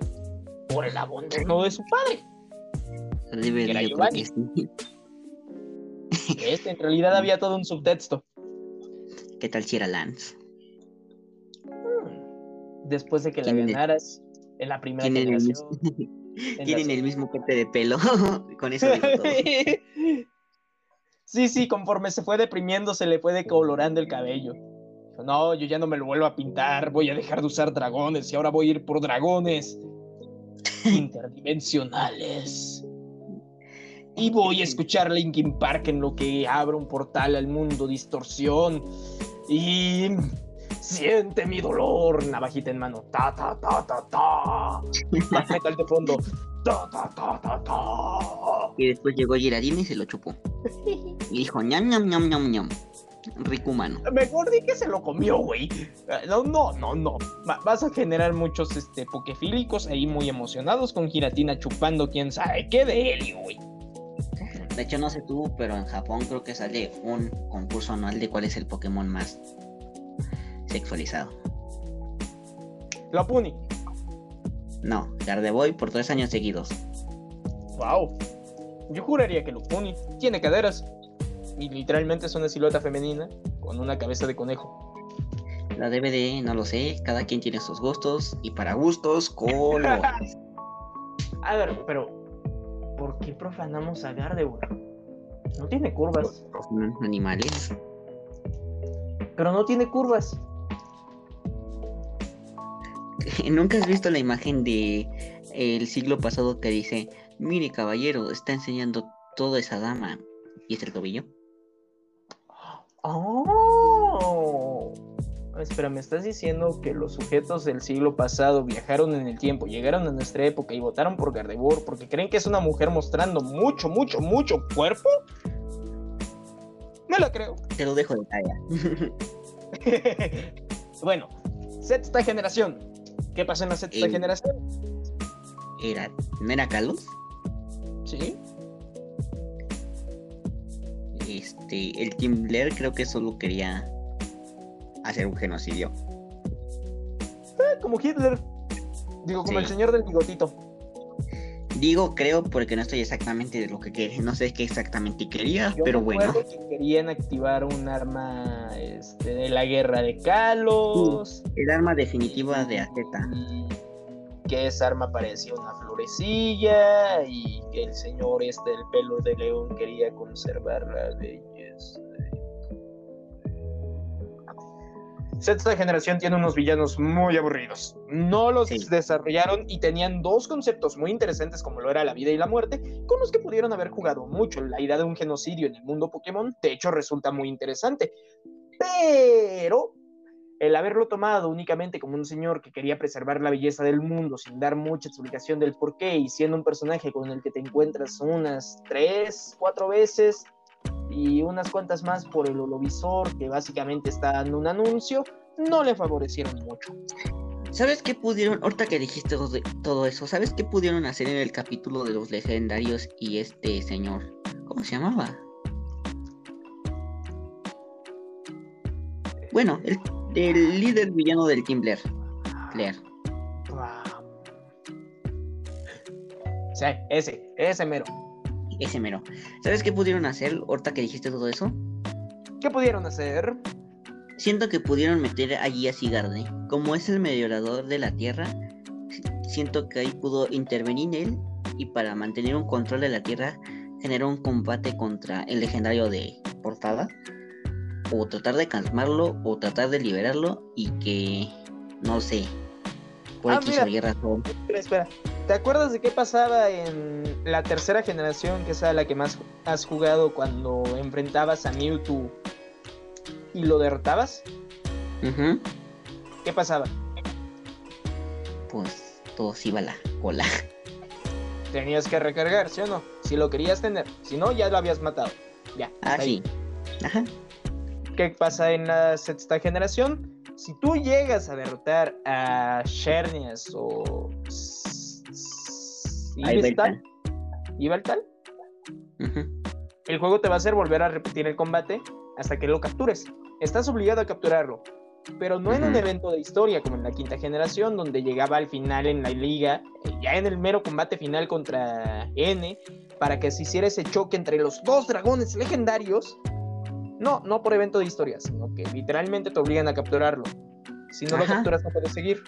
por el abandono de su padre. Debe que era Giovanni. Sí. Este, en realidad había todo un subtexto. ¿Qué tal si era Lance? Hmm. Después de que la ganaras en la primera generación. Tienen el mismo corte de pelo. Con eso Sí, sí, conforme se fue deprimiendo, se le fue decolorando el cabello. No, yo ya no me lo vuelvo a pintar, voy a dejar de usar dragones y ahora voy a ir por dragones interdimensionales. Y voy a escuchar Linkin Park en lo que abre un portal al mundo distorsión. Y Siente mi dolor, navajita en mano. Ta, ta, ta, ta, ta. Más metal de fondo. Ta, ta, ta, ta, ta. Y después llegó Girardini y se lo chupó. Y dijo, ñam, ñam, ñam, ñam, ñam. Rico humano. Mejor di que se lo comió, güey. No, no, no, no. Vas a generar muchos este, pokefílicos ahí muy emocionados con Giratina chupando quién sabe qué de él, güey. De hecho, no sé tú, pero en Japón creo que sale un concurso anual de cuál es el Pokémon más sexualizado. Lopunny. No, Gardevoir por tres años seguidos. Wow. Yo juraría que Lopunny tiene caderas. Y literalmente es una silueta femenina con una cabeza de conejo. La DVD, no lo sé, cada quien tiene sus gustos y para gustos, colores. A ver, pero ¿por qué profanamos a Gardevoir? No tiene curvas. Animales. Pero no tiene curvas. ¿Nunca has visto la imagen de el siglo pasado que dice, mire caballero, está enseñando toda esa dama y es el tobillo? Oh. Espera, ¿me estás diciendo que los sujetos del siglo pasado viajaron en el tiempo, llegaron a nuestra época y votaron por Gardevoir porque creen que es una mujer mostrando mucho, mucho, mucho cuerpo? Me la creo. Te lo dejo de talla. bueno, sexta generación. ¿Qué pasó en la sexta El- generación? Era, ¿no era Carlos? Sí. Este, el Team Blair creo que solo quería hacer un genocidio. Ah, como Hitler. Digo, como Sí. el señor del bigotito. Digo creo porque no estoy exactamente de lo que quería, no sé qué exactamente quería, Yo pero me bueno. que querían activar un arma este, de la guerra de Kalos. El arma definitiva de AZ. y que esa arma parecía una florecilla y que el señor este del pelo de león quería conservar la belleza. Sexta generación tiene unos villanos muy aburridos. No los Sí. desarrollaron y tenían dos conceptos muy interesantes como lo era la vida y la muerte, con los que pudieron haber jugado mucho. La idea de un genocidio en el mundo Pokémon, de hecho, resulta muy interesante. Pero el haberlo tomado únicamente como un señor que quería preservar la belleza del mundo sin dar mucha explicación del por qué y siendo un personaje con el que te encuentras unas tres, cuatro veces y unas cuantas más por el holovisor que básicamente está dando un anuncio, no le favorecieron mucho. ¿Sabes qué pudieron, ahorita que dijiste todo, eso, ¿sabes qué pudieron hacer en el capítulo de los legendarios y este señor? ¿Cómo se llamaba? Bueno, el, el líder villano del Team Blair. Blair. Sí, ese, ese mero. Ese mero. ¿Sabes qué pudieron hacer ahorita que dijiste todo eso? ¿Qué pudieron hacer? Siento que pudieron meter allí a Sigarde. Como es el mediador de la Tierra, si- siento que ahí pudo intervenir él y para mantener un control de la Tierra generó un combate contra el legendario de portada. O tratar de calmarlo o tratar de liberarlo y que, no sé, por Ah, X mira. o Y razón. Espera, espera. ¿Te acuerdas de qué pasaba en la tercera generación, que es a la que más has jugado cuando enfrentabas a Mewtwo y lo derrotabas? ¿Qué pasaba? Pues todo se iba la cola. Tenías que recargar, ¿sí o no? Si lo querías tener. Si no, ya lo habías matado. Ya. Ah, sí. Ajá. ¿Qué pasa en la sexta generación? Si tú llegas a derrotar a Shernias o... S- S- Ahí va el juego te va a hacer volver a repetir el combate hasta que lo captures. Estás obligado a capturarlo, pero no en un evento de historia como en la quinta generación, donde llegaba al final en la liga, eh, ya en el mero combate final contra N, para que se hiciera ese choque entre los dos dragones legendarios. No, no por evento de historia, sino que literalmente te obligan a capturarlo. Si no lo capturas, no puedes seguir.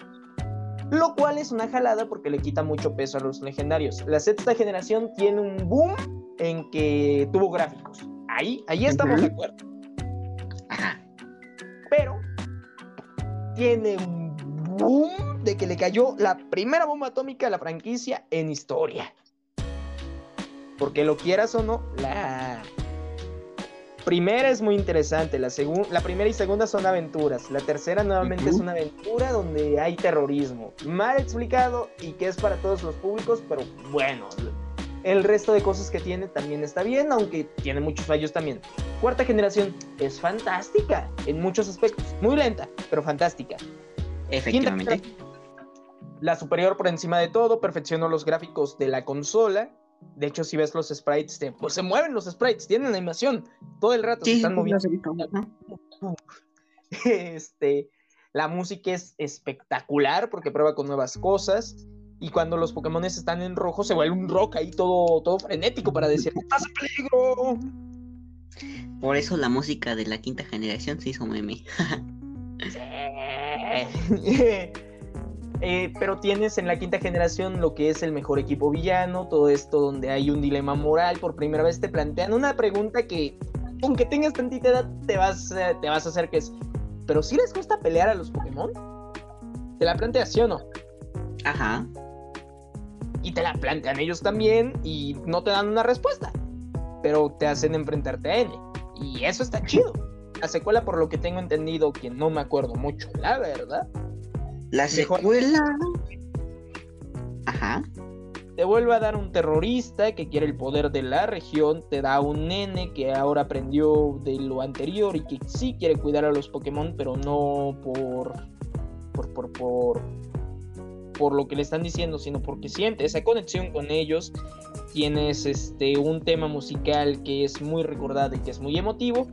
Lo cual es una jalada porque le quita mucho peso a los legendarios. La sexta generación tiene un boom en que tuvo gráficos. Ahí, ahí estamos de acuerdo. Ajá. Pero tiene un boom de que le cayó la primera bomba atómica a la franquicia en historia. Porque lo quieras o no, la primera es muy interesante. La, la primera y segunda son aventuras. La tercera nuevamente es una aventura donde hay terrorismo. Mal explicado y que es para todos los públicos, pero bueno. El resto de cosas que tiene también está bien, aunque tiene muchos fallos también. Cuarta generación es fantástica en muchos aspectos. Muy lenta, pero fantástica. Efectivamente. La superior por encima de todo, perfeccionó los gráficos de la consola. De hecho, si ves los sprites, te- pues se mueven los sprites, tienen animación. Todo el rato se Sí, están sí, moviendo. Este, La música es espectacular porque prueba con nuevas cosas. Y cuando los Pokémon están en rojo, se vuelve un rock ahí todo, todo frenético para decir: ¡Estás en peligro! Por eso la música de la quinta generación se hizo meme. Eh, pero tienes en la quinta generación lo que es el mejor equipo villano, todo esto donde hay un dilema moral. Por primera vez te plantean una pregunta que, aunque tengas tantita edad, te vas, eh, te vas a hacer que es: ¿pero si les gusta pelear a los Pokémon? Te la planteas, ¿sí o no? Ajá. Y te la plantean ellos también y no te dan una respuesta, pero te hacen enfrentarte a N. Y eso está chido. La secuela, por lo que tengo entendido, que no me acuerdo mucho, la verdad. La secuela. Ajá. Te vuelve a dar un terrorista que quiere el poder de la región, te da un nene que ahora aprendió de lo anterior y que sí quiere cuidar a los Pokémon, pero no por por por por por lo que le están diciendo, sino porque siente esa conexión con ellos. Tienes este un tema musical que es muy recordado y que es muy emotivo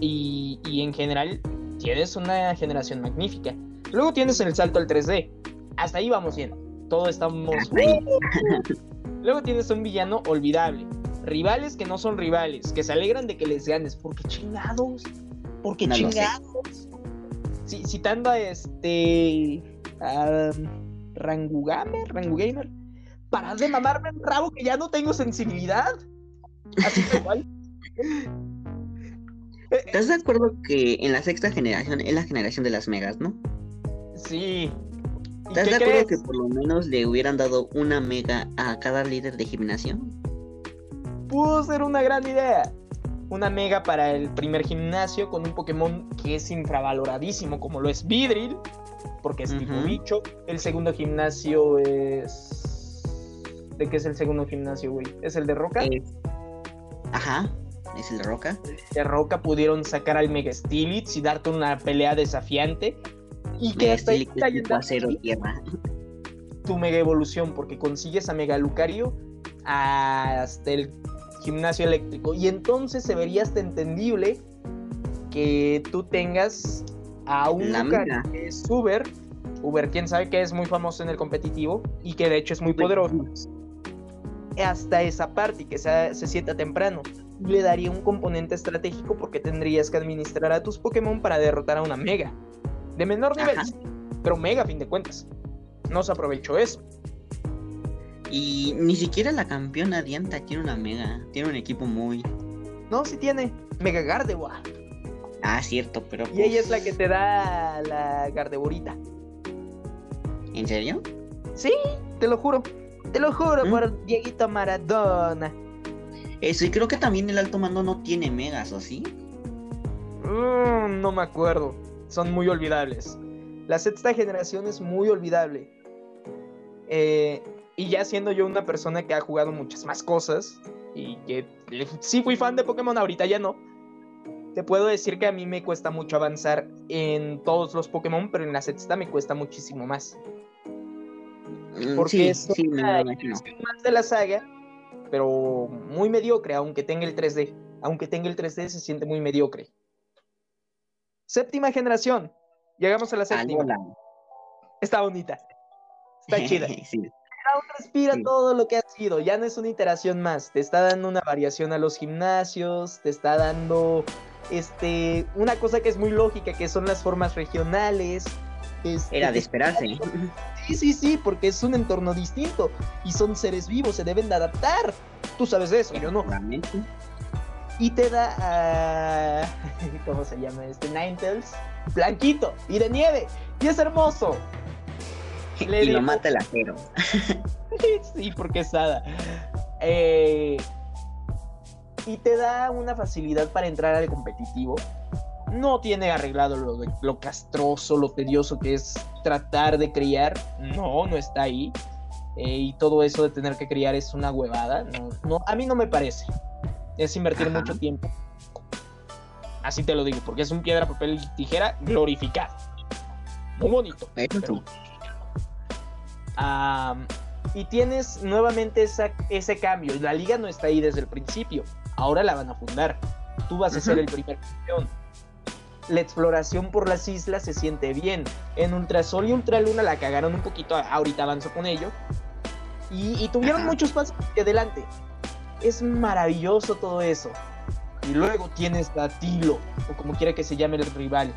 y, y en general tienes una generación magnífica. Luego tienes el salto al 3D. Hasta ahí vamos bien. Todo estamos. Luego tienes un villano olvidable. Rivales que no son rivales, que se alegran de que les ganes. ¿Por qué chingados? ¿Por qué chingados? citando a este. Rangu Gamer, Rangu Gamer. Para de mamarme el rabo que ya no tengo sensibilidad. Así que igual. ¿Estás de acuerdo que en la sexta generación es la generación de las megas, no? Sí. ¿Estás de acuerdo que por lo menos le hubieran dado una mega a cada líder de gimnasio? Pudo ser una gran idea. Una mega para el primer gimnasio con un Pokémon que es infravaloradísimo, como lo es Vidril, porque es tipo bicho. El segundo gimnasio es. ¿De qué es el segundo gimnasio, güey? ¿Es el de Roca? Eh, ajá, es el de Roca. De Roca pudieron sacar al Mega Stilitz y darte una pelea desafiante. Y que hasta ahí cero tierra. Tu mega evolución, porque consigues a Mega Lucario hasta el gimnasio eléctrico. Y entonces se vería hasta entendible que tú tengas a un Lucario que es Uber. Uber, quién sabe que es muy famoso en el competitivo y que de hecho es muy poderoso. Hasta esa parte y que se, se sienta temprano. Le daría un componente estratégico porque tendrías que administrar a tus Pokémon para derrotar a una Mega de menor nivel, pero mega a fin de cuentas. No se aprovechó eso. Y ni siquiera la campeona Dianta tiene una mega, tiene un equipo muy. No, sí tiene. Mega Gardevoir. Ah, cierto, pero. Y ella es la que te da la Gardevorita. ¿En serio? Sí, te lo juro. Te lo juro ¿Mm? por Dieguito Maradona. Eso, y creo que también el alto mando no tiene megas, ¿o sí? Mm, no me acuerdo son muy olvidables. La sexta generación es muy olvidable. Eh, y ya siendo yo una persona que ha jugado muchas más cosas y que sí fui fan de Pokémon, ahorita ya no. Te puedo decir que a mí me cuesta mucho avanzar en todos los Pokémon, pero en la sexta me cuesta muchísimo más. Mm, Porque es más de la saga, pero muy mediocre, aunque tenga el 3D. Aunque tenga el 3D se siente muy mediocre. Séptima generación. Llegamos a la séptima. Está bonita. Está chida. sí. respira todo lo que ha sido. Ya no es una iteración más. Te está dando una variación a los gimnasios. Te está dando este una cosa que es muy lógica, que son las formas regionales. Este, Era de esperarse. Sí, sí, sí, porque es un entorno distinto. Y son seres vivos, se deben de adaptar. Tú sabes de eso, yo no. Y te da a. ¿Cómo se llama este? Ninetales. Blanquito y de nieve. Y es hermoso. y lo mata el acero. sí, porque es hada. Eh, y te da una facilidad para entrar al competitivo. No tiene arreglado lo, lo castroso, lo tedioso que es tratar de criar. No, no está ahí. Eh, y todo eso de tener que criar es una huevada. No, no, a mí no me parece es invertir mucho tiempo. Así te lo digo, porque es un piedra, papel y tijera glorificado. Muy bonito. y tienes nuevamente esa, ese cambio. La liga no está ahí desde el principio. Ahora la van a fundar. Tú vas a ser el primer campeón. la exploración por las islas se siente bien. En Ultrasol y Ultraluna la cagaron un poquito, ahorita avanzo con ello. Y, tuvieron muchos pasos hacia adelante. Es maravilloso todo eso. Y luego tienes a Tilo, o como quiera que se llame el rival.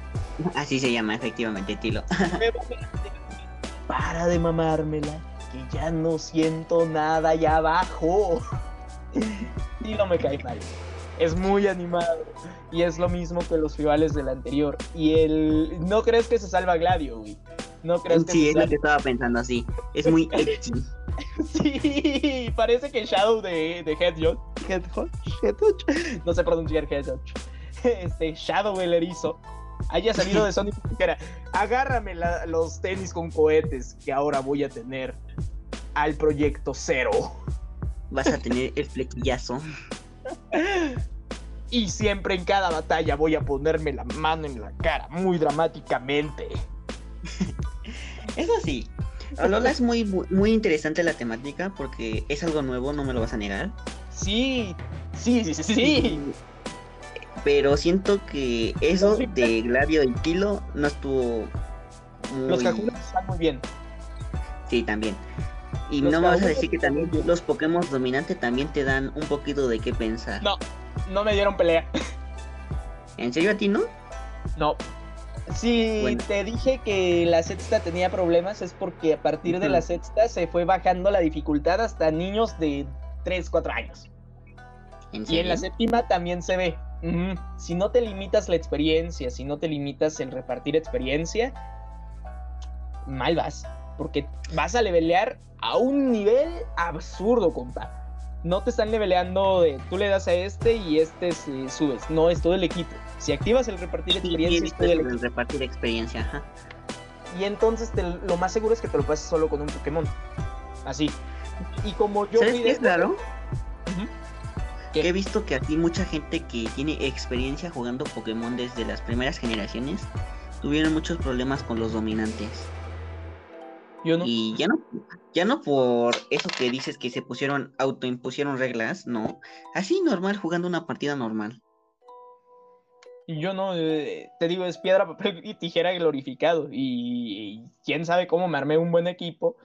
Así se llama, efectivamente, Tilo. Para de mamármela, que ya no siento nada allá abajo. Tilo me cae mal. Es muy animado. Y es lo mismo que los rivales del anterior. Y el. No crees que se salva Gladio, güey. No crees que Sí, es lo que estaba pensando así. Es muy. sí, parece que Shadow de, de Hedgehog. Hedgehog, No sé pronunciar Hedgehog. Este, Shadow el erizo. Haya salido de Sonic y dijera: Agárrame los tenis con cohetes que ahora voy a tener al proyecto cero. Vas a tener el flequillazo. Y siempre en cada batalla voy a ponerme la mano en la cara, muy dramáticamente. Eso sí, Alola es muy, muy interesante la temática porque es algo nuevo, no me lo vas a negar. Sí, sí, sí, sí, sí. Pero siento que eso de Gladio y Kilo no estuvo muy... Los Kakunas están muy bien. Sí, también. Y no me vas a decir que también los Pokémon dominantes también te dan un poquito de qué pensar. No, no me dieron pelea. ¿En serio a ti no? No. Si te dije que la sexta tenía problemas es porque a partir de la sexta se fue bajando la dificultad hasta niños de 3, 4 años. y en la séptima también se ve. Si no te limitas la experiencia, si no te limitas el repartir experiencia, mal vas. Porque vas a levelear a un nivel absurdo, compa. No te están leveleando de tú le das a este y este subes. No, es todo el equipo. Si activas el repartir experiencia, es todo el, repartir experiencia, ajá. Y entonces lo más seguro es que te lo pases solo con un Pokémon. Así. Y como yo ¿Sabes qué es claro? he visto que aquí mucha gente que tiene experiencia jugando Pokémon desde las primeras generaciones tuvieron muchos problemas con los dominantes. Y ya no, ya no por eso que dices que se pusieron, autoimpusieron reglas, no. Así normal, jugando una partida normal. Y yo no, eh, te digo, es piedra, papel y tijera glorificado. Y, quién sabe cómo me armé un buen equipo.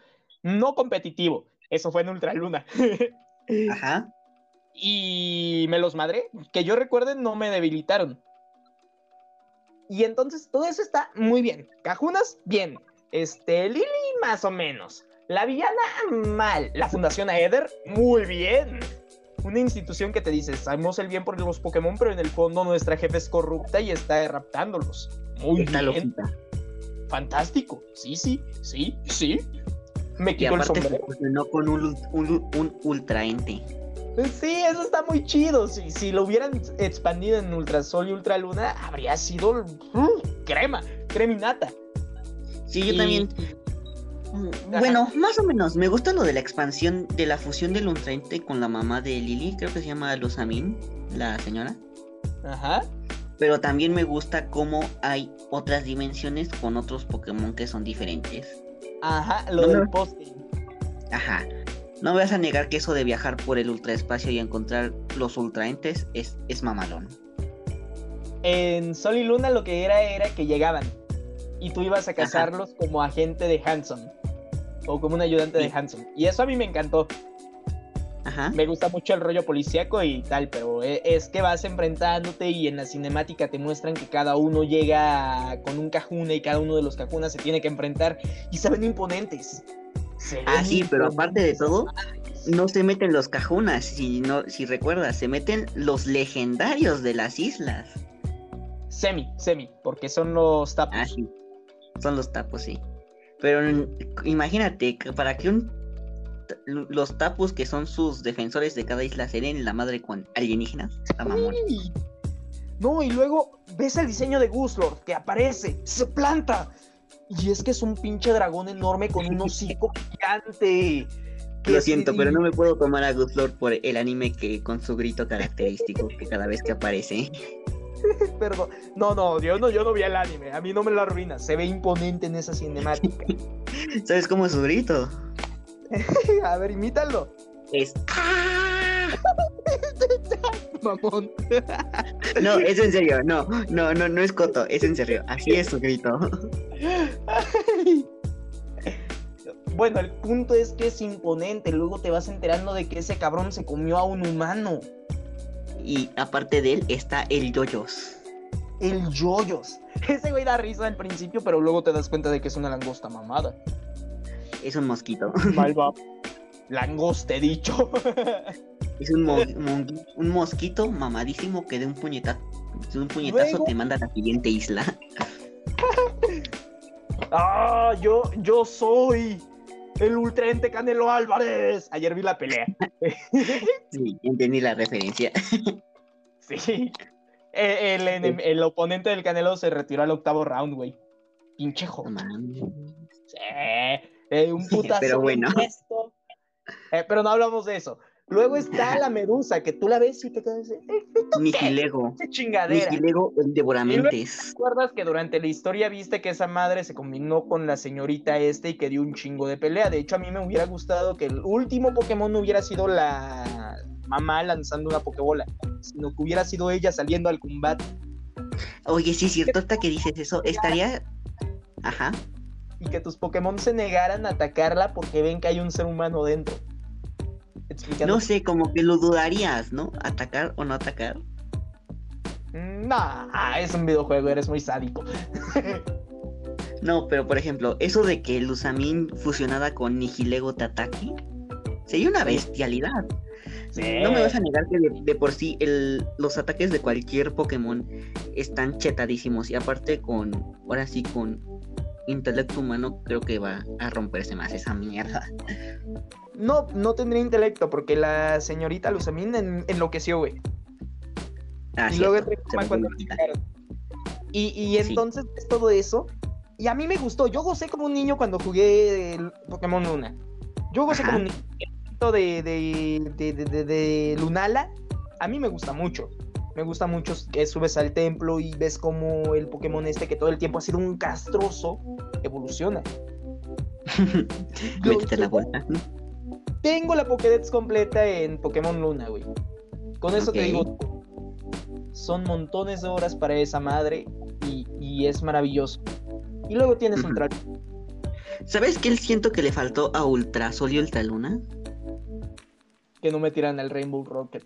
No competitivo, eso fue en Ultraluna. Ajá. Y me los madré, que yo recuerde, no me debilitaron. Y entonces todo eso está muy bien. Cajunas, bien. Este, Lily, más o menos. La villana, mal. La Fundación Aether, muy bien. Una institución que te dice, sabemos el bien por los Pokémon, pero en el fondo nuestra jefe es corrupta y está raptándolos. Muy bien. Fantástico. Sí, sí, sí, sí. Me quito el sombrero. No con un, un, un ultraente. Sí, eso está muy chido. Si, si lo hubieran expandido en Ultrasol y Ultraluna, habría sido uh, crema, creminata. Sí, yo también. Bueno, más o menos. Me gusta lo de la expansión de la fusión del Ultraente con la mamá de Lily. Creo que se llama Lusamin, la señora. Ajá. Pero también me gusta cómo hay otras dimensiones con otros Pokémon que son diferentes. Ajá, lo del poste. Ajá. No me vas a negar que eso de viajar por el ultraespacio y encontrar los ultraentes es, es mamalón. En Sol y Luna lo que era era que llegaban y tú ibas a cazarlos como agente de Hanson o como un ayudante de Hanson. Y eso a mí me encantó. Ajá. Me gusta mucho el rollo policíaco y tal, pero e, es que vas enfrentándote y en la cinemática te muestran que cada uno llega con un cajuna y cada uno de los cajunas se tiene que enfrentar y se ven imponentes. ah, sí, pero aparte de todo, no se meten los cajunas, si, no, si recuerdas, se meten los legendarios de las islas. Semi, semi, porque son los tapos. Ah, sí. Son los tapos, sí. Pero imagínate, para que un los tapos que son sus defensores de cada isla serían la madre con alienígenas. No, y luego ves el diseño de Guslord que aparece, se planta. Y es que es un pinche dragón enorme con un hocico gigante. Lo siento, pero no me puedo tomar a Guslord por el anime que con su grito característico que cada vez que aparece. Perdón. No, no, yo no, yo no vi el anime. A mí no me lo arruina. Se ve imponente en esa cinemática. ¿Sabes cómo es su grito? A ver, imítalo. Es. mamón. No, es en serio, no, no, no, no es coto, es en serio. Así es su grito. Bueno, el punto es que es imponente. Luego te vas enterando de que ese cabrón se comió a un humano. Y aparte de él está el yoyos. El yoyos. Ese güey da risa al principio, pero luego te das cuenta de que es una langosta mamada. Es un mosquito. Malva. Langosta, he dicho. Es un, mo- mon- un mosquito mamadísimo que de un puñetazo, de un puñetazo Luego- te manda a la siguiente isla. ah, yo, yo soy el ultraente Canelo Álvarez. Ayer vi la pelea. Sí, entendí la referencia. Sí. Eh, El, enem- el oponente del Canelo se retiró al octavo round, güey. Pinche No joder. mames. Sí. Eh, un putazo. Pero bueno. Eh, pero no hablamos de eso. Luego está la medusa, que tú la ves y te quedas. Eh, Nihilego. ¡Qué chingadera! Nihilego el devoramentes. ¿Recuerdas que durante la historia viste que esa madre se combinó con la señorita este y que dio un chingo de pelea? De hecho, a mí me hubiera gustado que el último Pokémon no hubiera sido la mamá lanzando una Pokébola, sino que hubiera sido ella saliendo al combate Oye, sí es cierto, hasta que dices eso, estaría. Ajá. y que tus Pokémon se negaran a atacarla porque ven que hay un ser humano dentro. Explicando. No sé, como que lo dudarías, ¿no? ¿Atacar o no atacar? Mm, Nah, es un videojuego, eres muy sádico. No, pero por ejemplo, eso de que el Usamin fusionada con Nihilego te ataque, sería una bestialidad. Sí. No me vas a negar que de, de por sí el, los ataques de cualquier Pokémon están chetadísimos y aparte con, ahora sí, con intelecto humano creo que va a romperse más esa mierda. No, no tendría intelecto porque la señorita Luzamin en- enloqueció, güey. Ah, y cierto, luego cuando. Y, y Sí. entonces es todo eso. Y a mí me gustó. Yo gocé como un niño cuando jugué el Pokémon Luna. Yo gocé Ajá. como un niño de, de, de, de, Lunala. A mí me gusta mucho. Me gusta mucho que subes al templo y ves como el Pokémon este que todo el tiempo ha sido un castroso evoluciona. Métete la vuelta. Tengo la Pokédex completa en Pokémon Luna, güey. Con eso te digo, son montones de horas para esa madre y, y es maravilloso. Y luego tienes. Ultra ¿Sabes qué siento que le faltó a Ultrasol y Ultraluna? que no me tiran al Rainbow Rocket.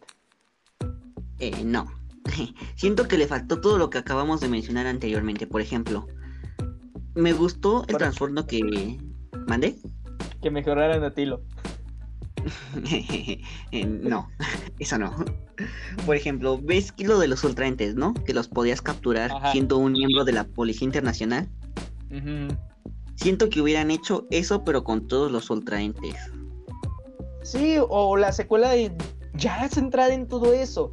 Eh, no. Siento que le faltó todo lo que acabamos de mencionar anteriormente. Por ejemplo, me gustó el trastorno que. ¿Mandé? Que mejoraran a Tilo. Eh, no, eso no. Por ejemplo, ¿ves que lo de los ultraentes, no? Que los podías capturar Ajá. siendo un miembro de la Policía Internacional. Siento que hubieran hecho eso, pero con todos los ultraentes. Sí, o la secuela de ya centrada en todo eso.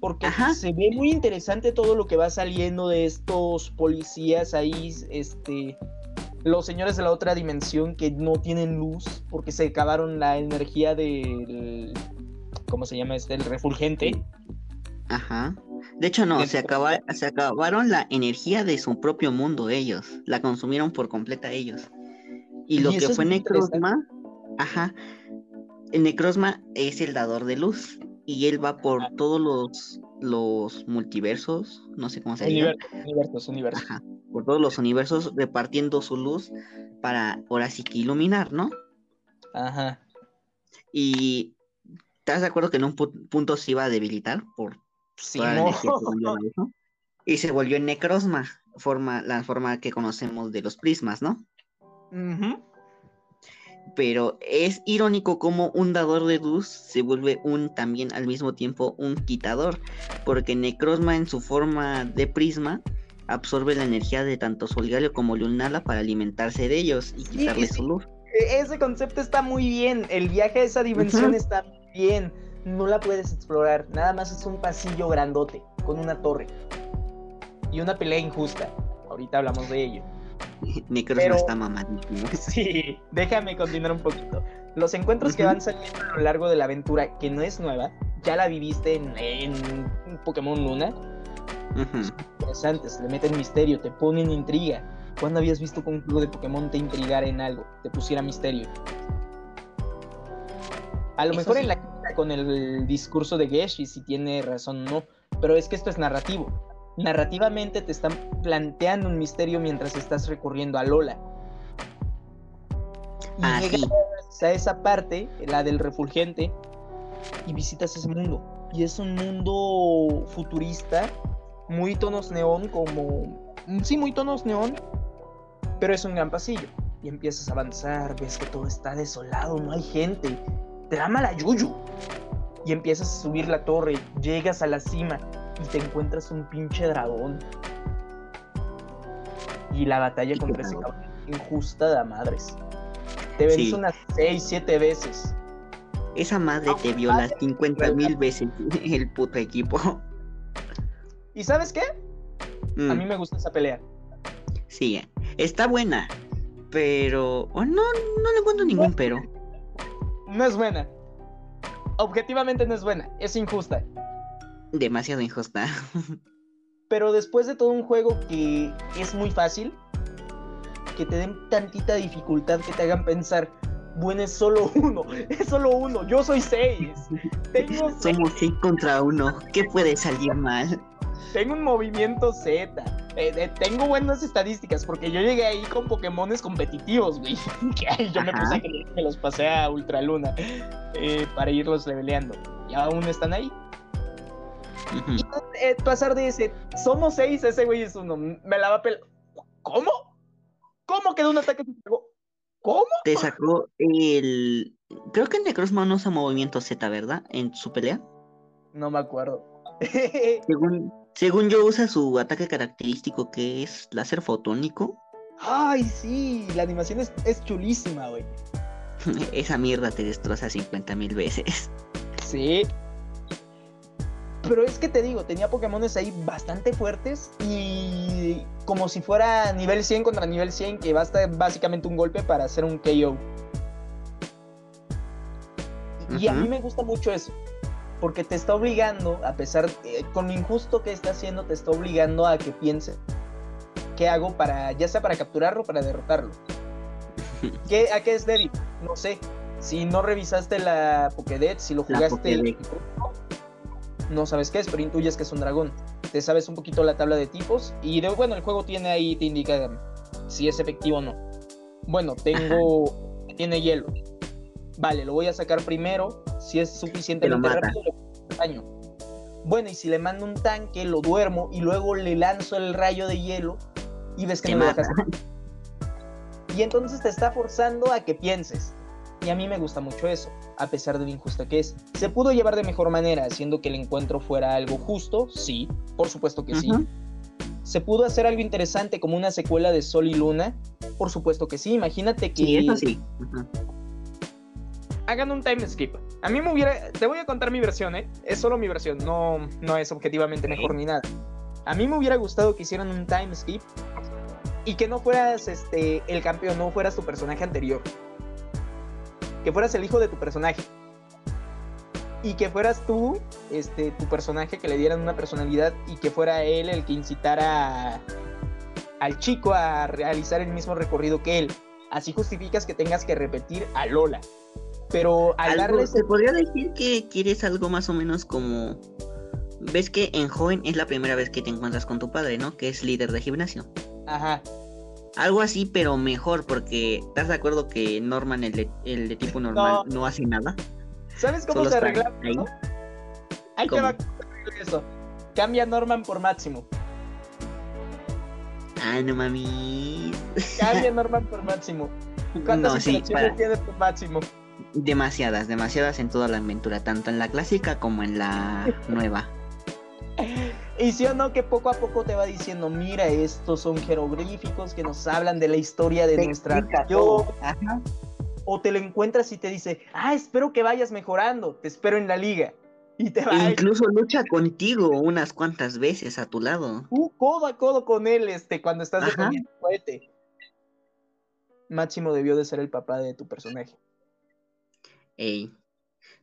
Porque Ajá. se ve muy interesante todo lo que va saliendo de estos policías ahí, este, los señores de la otra dimensión que no tienen luz porque se acabaron la energía del, ¿cómo se llama este? El refulgente. Ajá. De hecho, no, se, acaba- se acabaron la energía de su propio mundo ellos. La consumieron por completa ellos. Y lo Y que eso es fue muy Necrozma, ajá. El Necrozma es el dador de luz. Y él va por Ajá. todos los, los multiversos, no sé cómo se diga. Universos, universos, universos. Ajá. Por todos los universos repartiendo su luz para ahora sí que iluminar, ¿no? Ajá. Y ¿estás de acuerdo que en un pu- punto se iba a debilitar por Sí, no. eso? Y se volvió en Necrozma, forma, la forma que conocemos de los prismas, ¿no? Ujú. Pero es irónico como un dador de luz se vuelve un también al mismo tiempo un quitador, porque Necrozma en su forma de prisma absorbe la energía de tanto Solgaleo como Lunala para alimentarse de ellos y quitarle sí. su luz. E- Ese concepto está muy bien. El viaje a esa dimensión está muy bien. No la puedes explorar. Nada más es un pasillo grandote con una torre. Y una pelea injusta. Ahorita hablamos de ello. Necrozma Pero- está mamadísimo. Sí, déjame continuar un poquito. Los encuentros que van saliendo a lo largo de la aventura, que no es nueva, ya la viviste en, en Pokémon Luna. Ujú. Interesantes, le meten misterio, te ponen intriga. ¿Cuándo habías visto que un juego de Pokémon te intrigara en algo, te pusiera misterio? A lo Eso mejor sí. en la con el discurso de Geshi, si tiene razón o no, pero es que esto es narrativo. Narrativamente te están planteando un misterio mientras estás recurriendo a Lola. Y Ah, llegas sí. a esa parte, la del refulgente, y visitas ese mundo. Y es un mundo futurista, muy tonos neón, como. Sí, muy tonos neón, pero es un gran pasillo. Y empiezas a avanzar, ves que todo está desolado, no hay gente. Te da mala yuyu. Y empiezas a subir la torre, llegas a la cima y te encuentras un pinche dragón. Y la batalla ¿Y qué contra ese cabrón injusta de madres. Te vence Sí. unas 6, 7 veces. Esa madre te viola 50 mil veces el puto equipo. ¿Y sabes qué? A Mm, mí me gusta esa pelea. Sí, está buena. Pero. oh, no, no le encuentro ningún pero. No es buena. Objetivamente no es buena, es injusta. Demasiado injusta. Pero después de todo un juego que es muy fácil, que te den tantita dificultad, que te hagan pensar, bueno, es solo uno, es solo uno, yo soy seis. Tengo, seis, Somos 6 contra 1. ¿Qué puede salir mal? tengo un movimiento Z. eh, eh, tengo buenas estadísticas porque yo llegué ahí con Pokémones competitivos, güey. Yo me puse que los pasé a Ultraluna eh, para irlos leveleando. Y aún están ahí. Ujú. Y eh, pasar de ese, somos seis, ese güey es uno. Me la va a pelar. ¿Cómo? ¿Cómo quedó un ataque? ¿Cómo? Te sacó el. Creo que Necrozma no usa movimiento Z, ¿verdad? En su pelea. No me acuerdo. Según, según yo, usa su ataque característico que es láser fotónico. Ay, sí, la animación es, es chulísima, güey. Esa mierda te destroza 50 mil veces. Sí. Pero es que te digo, tenía Pokémones ahí bastante fuertes y como si fuera nivel 100 contra nivel 100, que basta básicamente un golpe para hacer un KO. Y a mí me gusta mucho eso, porque te está obligando, a pesar, eh, con lo injusto que está haciendo, te está obligando a que piense qué hago para, ya sea para capturarlo o para derrotarlo. ¿Qué, ¿A qué es débil? No sé. Si no revisaste la Pokédex, si lo jugaste. No sabes qué es, pero intuyes que es un dragón. Te sabes un poquito la tabla de tipos y de- bueno, el juego tiene ahí, te indica si es efectivo o no. Bueno, tengo, tiene hielo. Vale, lo voy a sacar primero. Si es suficientemente rápido, le pongo daño. Bueno, y si le mando un tanque, lo duermo y luego le lanzo el rayo de hielo y ves que Te no me dejas. Y entonces te está forzando a que pienses. Y a mí me gusta mucho eso, a pesar de lo injusta que es. ¿Se pudo llevar de mejor manera haciendo que el encuentro fuera algo justo? Sí, por supuesto que sí. ¿Se pudo hacer algo interesante como una secuela de Sol y Luna? Por supuesto que sí. Imagínate que Sí, eso sí. Hagan un time skip. A mí me hubiera. Te voy a contar mi versión, ¿eh? Es solo mi versión, no, no es objetivamente mejor ni nada. A mí me hubiera gustado que hicieran un time skip y que no fueras este, el campeón, no fueras tu personaje anterior. Que fueras el hijo de tu personaje. Y que fueras tú, este, tu personaje, que le dieran una personalidad y que fuera él el que incitara al chico a realizar el mismo recorrido que él. Así justificas que tengas que repetir a Lola. Pero al Algo- darle Se podría decir que quieres algo más o menos como. Ves que en joven es la primera vez que te encuentras con tu padre, ¿no? Que es líder de gimnasio. Ajá. Algo así, pero mejor, porque ¿estás de acuerdo que Norman, el de, el de tipo normal, no, hace nada? ¿Sabes cómo Solo se arregla ahí. eso? Ahí te va eso. Cambia a Norman por Máximo. Ah, no mami. Cambia a Norman por Máximo. ¿Cuántas No, sí, para- tiene tu Máximo? Demasiadas, demasiadas en toda la aventura, tanto en la clásica como en la nueva. Y sí o no que poco a poco te va diciendo, mira, estos son jeroglíficos que nos hablan de la historia de Te nuestra. Ajá. O te lo encuentras y te dice, ah, espero que vayas mejorando, te espero en la liga. Y te va E incluso lucha contigo unas cuantas veces a tu lado. tú codo a codo con él este, cuando estás Ajá. defendiendo el cohete. Máximo debió de ser el papá de tu personaje. Ey.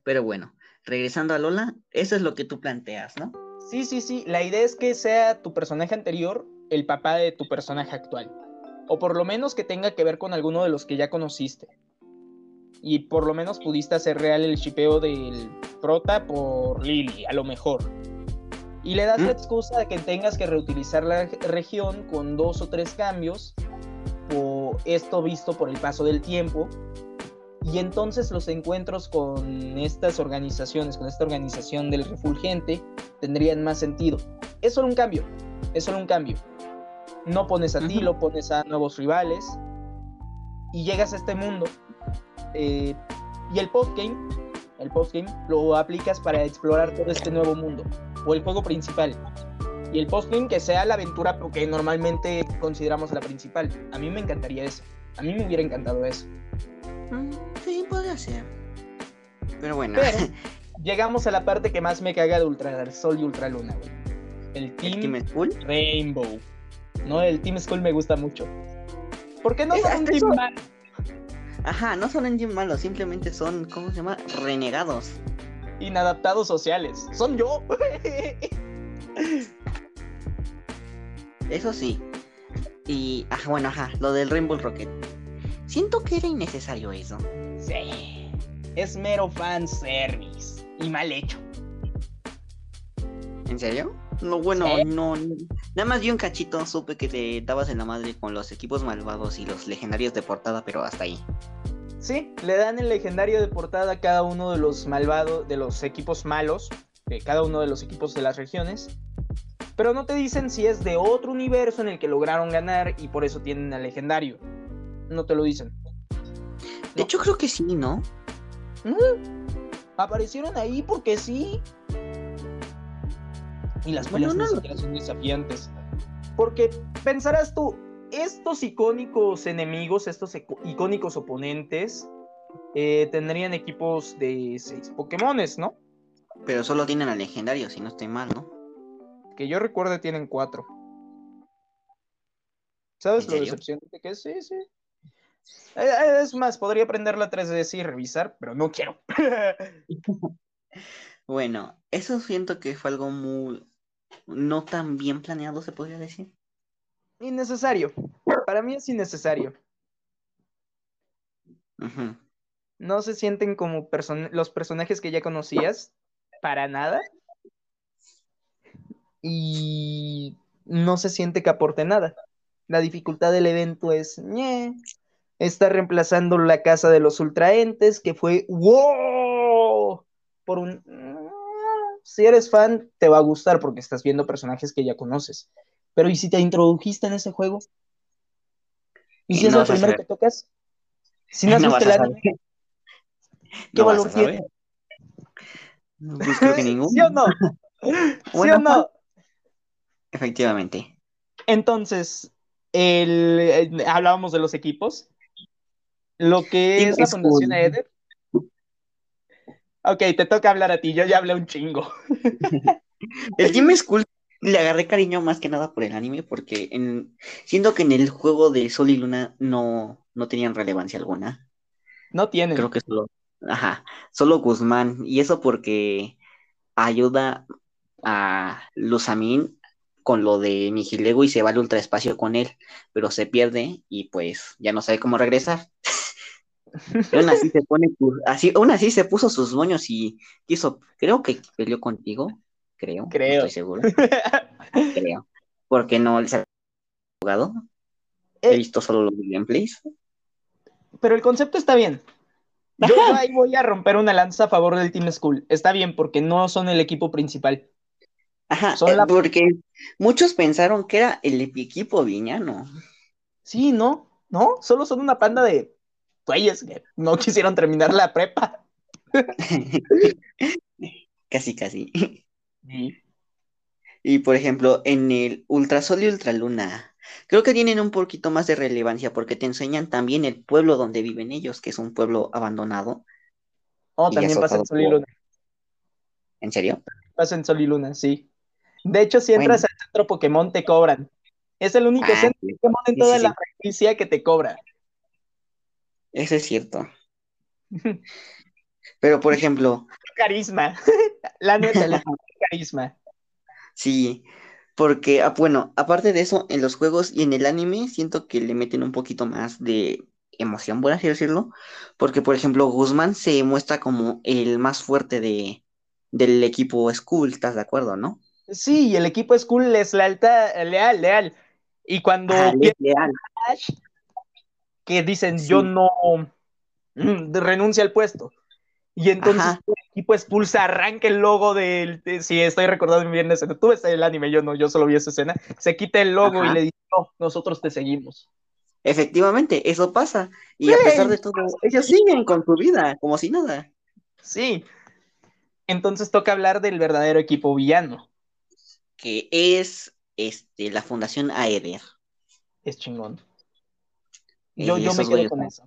Pero bueno, regresando a Lola, eso es lo que tú planteas, ¿no? Sí, sí, sí. La idea es que sea tu personaje anterior el papá de tu personaje actual. O por lo menos que tenga que ver con alguno de los que ya conociste. y por lo menos pudiste hacer real el shipeo del prota por Lily, a lo mejor. Y le das la excusa de que tengas que reutilizar la región con dos o tres cambios, o esto visto por el paso del tiempo. Y entonces los encuentros con estas organizaciones, con esta organización del refulgente, tendrían más sentido. Es solo un cambio, es solo un cambio. No pones a ti, lo pones a nuevos rivales. Y llegas a este mundo. Eh, y el postgame, el postgame lo aplicas para explorar todo este nuevo mundo o el juego principal. Y el postgame que sea la aventura que normalmente consideramos la principal. A mí me encantaría eso. A mí me hubiera encantado eso. Sí, podría ser. Pero bueno. llegamos a la parte que más me caga de Ultra Sol y Ultra Luna, El Team, Rainbow. No, el Team Skull me gusta mucho. ¿Por qué no son un team malo? Ajá, no son un team malo, simplemente son, ¿cómo se llama? Renegados inadaptados sociales. Son yo. Eso sí. Y, ajá, bueno, ajá, lo del Rainbow Rocket. Siento que era innecesario eso. Sí. Es mero fan service. Y mal hecho. ¿En serio? No, bueno, no, Nada más vi un cachito, supe que te dabas en la madre con los equipos malvados y los legendarios de portada, pero hasta ahí. Sí, le dan el legendario de portada a cada uno de los malvados, de los equipos malos, de cada uno de los equipos de las regiones. Pero no te dicen si es de otro universo en el que lograron ganar y por eso tienen el legendario. No te lo dicen. De hecho, creo que sí, ¿no? Aparecieron ahí porque sí. Y las peleas no, son desafiantes. Porque pensarás tú, estos icónicos enemigos, estos icónicos oponentes, eh, tendrían equipos de seis Pokémones, ¿no? Pero solo tienen al legendario, si no estoy mal, ¿no? Que yo recuerde tienen cuatro. ¿Sabes lo decepcionante que es? Sí, sí. Eh, eh, es más, podría aprender la 3DS y revisar, pero no quiero. bueno, eso siento que fue algo muy no tan bien planeado, se podría decir. Innecesario. Para mí es innecesario. No se sienten como los personajes que ya conocías, para nada. Y no se siente que aporte nada. La dificultad del evento es, está reemplazando la casa de los ultraentes, que fue, wow, por un... Si eres fan, te va a gustar porque estás viendo personajes que ya conoces. Pero ¿y si te introdujiste en ese juego? ¿Y si es el primero que tocas? Si no, has el anime, ¿qué valor tiene? Pues creo que ningún. ¿Sí o no? ¿Sí o no? Efectivamente. Entonces, el, hablábamos de los equipos. Lo que es la Fundación Eder. Ok, te toca hablar a ti, yo ya hablé un chingo. el Team School le agarré cariño más que nada por el anime, porque en, siento que en el juego de Sol y Luna no, no tenían relevancia alguna. No tienen. Creo que solo, ajá, solo Guzmán, y eso porque ayuda a Luzamin con lo de Nihilego y se va al ultraespacio con él, pero se pierde y pues ya no sabe cómo regresar. aún así se pone, así, aún así se puso sus moños y quiso, creo que peleó contigo, creo. Creo. estoy seguro. creo. Porque no les ha jugado. He eh. visto solo los gameplays. Pero el concepto está bien. Yo, ahí voy a romper una lanza a favor del Team School. Está bien, porque no son el equipo principal. Ajá, son eh, porque muchos pensaron que era el equipo viñano. Sí, no, no, solo son una panda de güeyes que no quisieron terminar la prepa. casi, casi. Y por ejemplo, en el Ultrasol y Ultraluna, creo que tienen un poquito más de relevancia porque te enseñan también el pueblo donde viven ellos, que es un pueblo abandonado. Oh, también pasa en Sol y Luna. ¿En serio? Pasa en Sol y Luna, sí. De hecho, si entras al centro Pokémon, te cobran. Es el único ah, centro Pokémon en toda la franquicia que te cobra. Eso es cierto. Pero, por ejemplo. Carisma. La neta, la carisma. Sí, porque, ah, bueno, aparte de eso, en los juegos y en el anime, siento que le meten un poquito más de emoción, por así decirlo, porque por ejemplo Guzmán se muestra como el más fuerte de, del equipo School, ¿estás de acuerdo, no? Sí, el equipo School es lealtad, leal, leal. Y cuando leal. Que dicen yo no mm, renuncia al puesto. Y entonces el equipo expulsa, arranca el logo del. si estoy recordando bien esa escena. Tú ves el anime, yo no, yo solo vi esa escena. Se quita el logo y le dice, no, nosotros te seguimos. Efectivamente, eso pasa. Y a pesar de todo, ellos siguen con su vida, como si nada. Sí. Entonces toca hablar del verdadero equipo villano. Que es este, la Fundación Aether. Es chingón. Yo, yo me quedo con eso.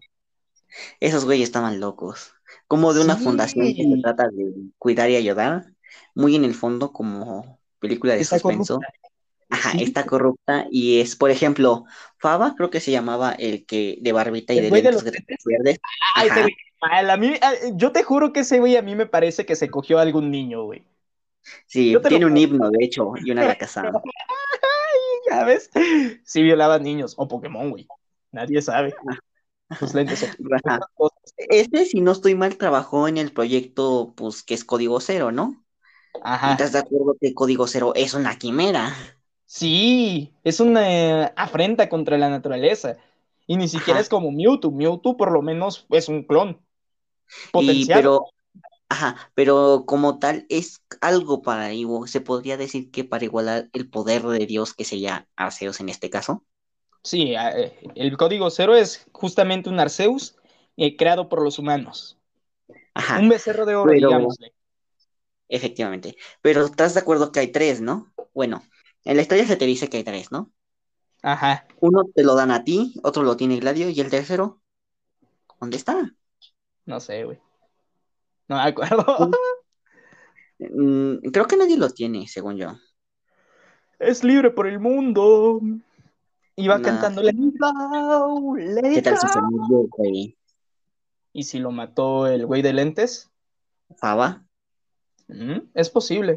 Esos güeyes estaban locos. Como de una fundación que se trata de cuidar y ayudar. Muy en el fondo, como película de suspenso. Ajá, está corrupta y es, por ejemplo, Faba, creo que se llamaba el que de barbita y de lentes verdes. a mí, yo te juro que ese güey a mí me parece que se cogió a algún niño, güey. Sí, tiene un himno, de hecho, y una la casada. ya ves. Sí violaba niños, o Pokémon, güey. Nadie sabe. Sus lentes Este, si no estoy mal, trabajó en el proyecto, pues, que es Código Cero, ¿no? Ajá. ¿Estás de acuerdo que Código Cero es una quimera? Sí, es una afrenta contra la naturaleza. Y ni siquiera es como Mewtwo. Mewtwo por lo menos es un clon. Potencial. pero, ajá, pero como tal es algo para Ivo. Se podría decir que para igualar el poder de Dios que sería Arceus en este caso. Sí, eh, el código cero es justamente un Arceus eh, creado por los humanos. Ajá, un becerro de oro, digámosle. Efectivamente. Pero estás de acuerdo que hay tres, ¿no? Bueno, en la historia se te dice que hay tres, ¿no? Ajá. Uno te lo dan a ti, otro lo tiene Gladio, y el tercero, ¿dónde está? No sé, güey. No me acuerdo. Mm, creo que nadie lo tiene, según yo. Es libre por el mundo. Iba cantando Let ¿Qué tal si se murió, güey? ¿Y si lo mató el güey de lentes? ¿Faba? Mm, es posible.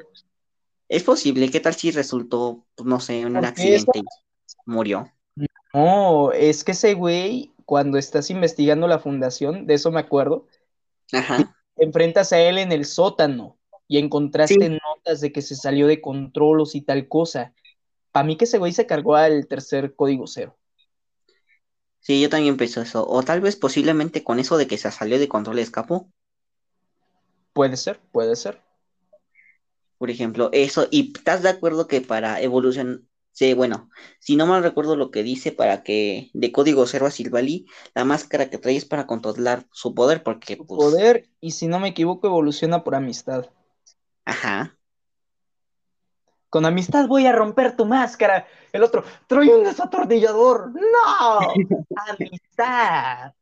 Es posible, ¿qué tal si resultó, pues, no sé, un accidente y murió? No, es que ese güey, cuando estás investigando la fundación, de eso me acuerdo, Ajá. enfrentas a él en el sótano y encontraste notas de que se salió de controlos y tal cosa. Para mí que ese güey se cargó al tercer código cero. Sí, yo también pensé eso. O tal vez posiblemente con eso de que se salió de control escapó. Puede ser, puede ser. Por ejemplo, eso, y estás de acuerdo que para evolución, sí, bueno, si no mal recuerdo lo que dice, para que de código cero a Silvali, la máscara que trae es para controlar su poder, porque su pues, poder, y si no me equivoco, evoluciona por amistad. Ajá. Con amistad voy a romper tu máscara. El otro, trae un desatornillador. ¡No! ¡Amistad!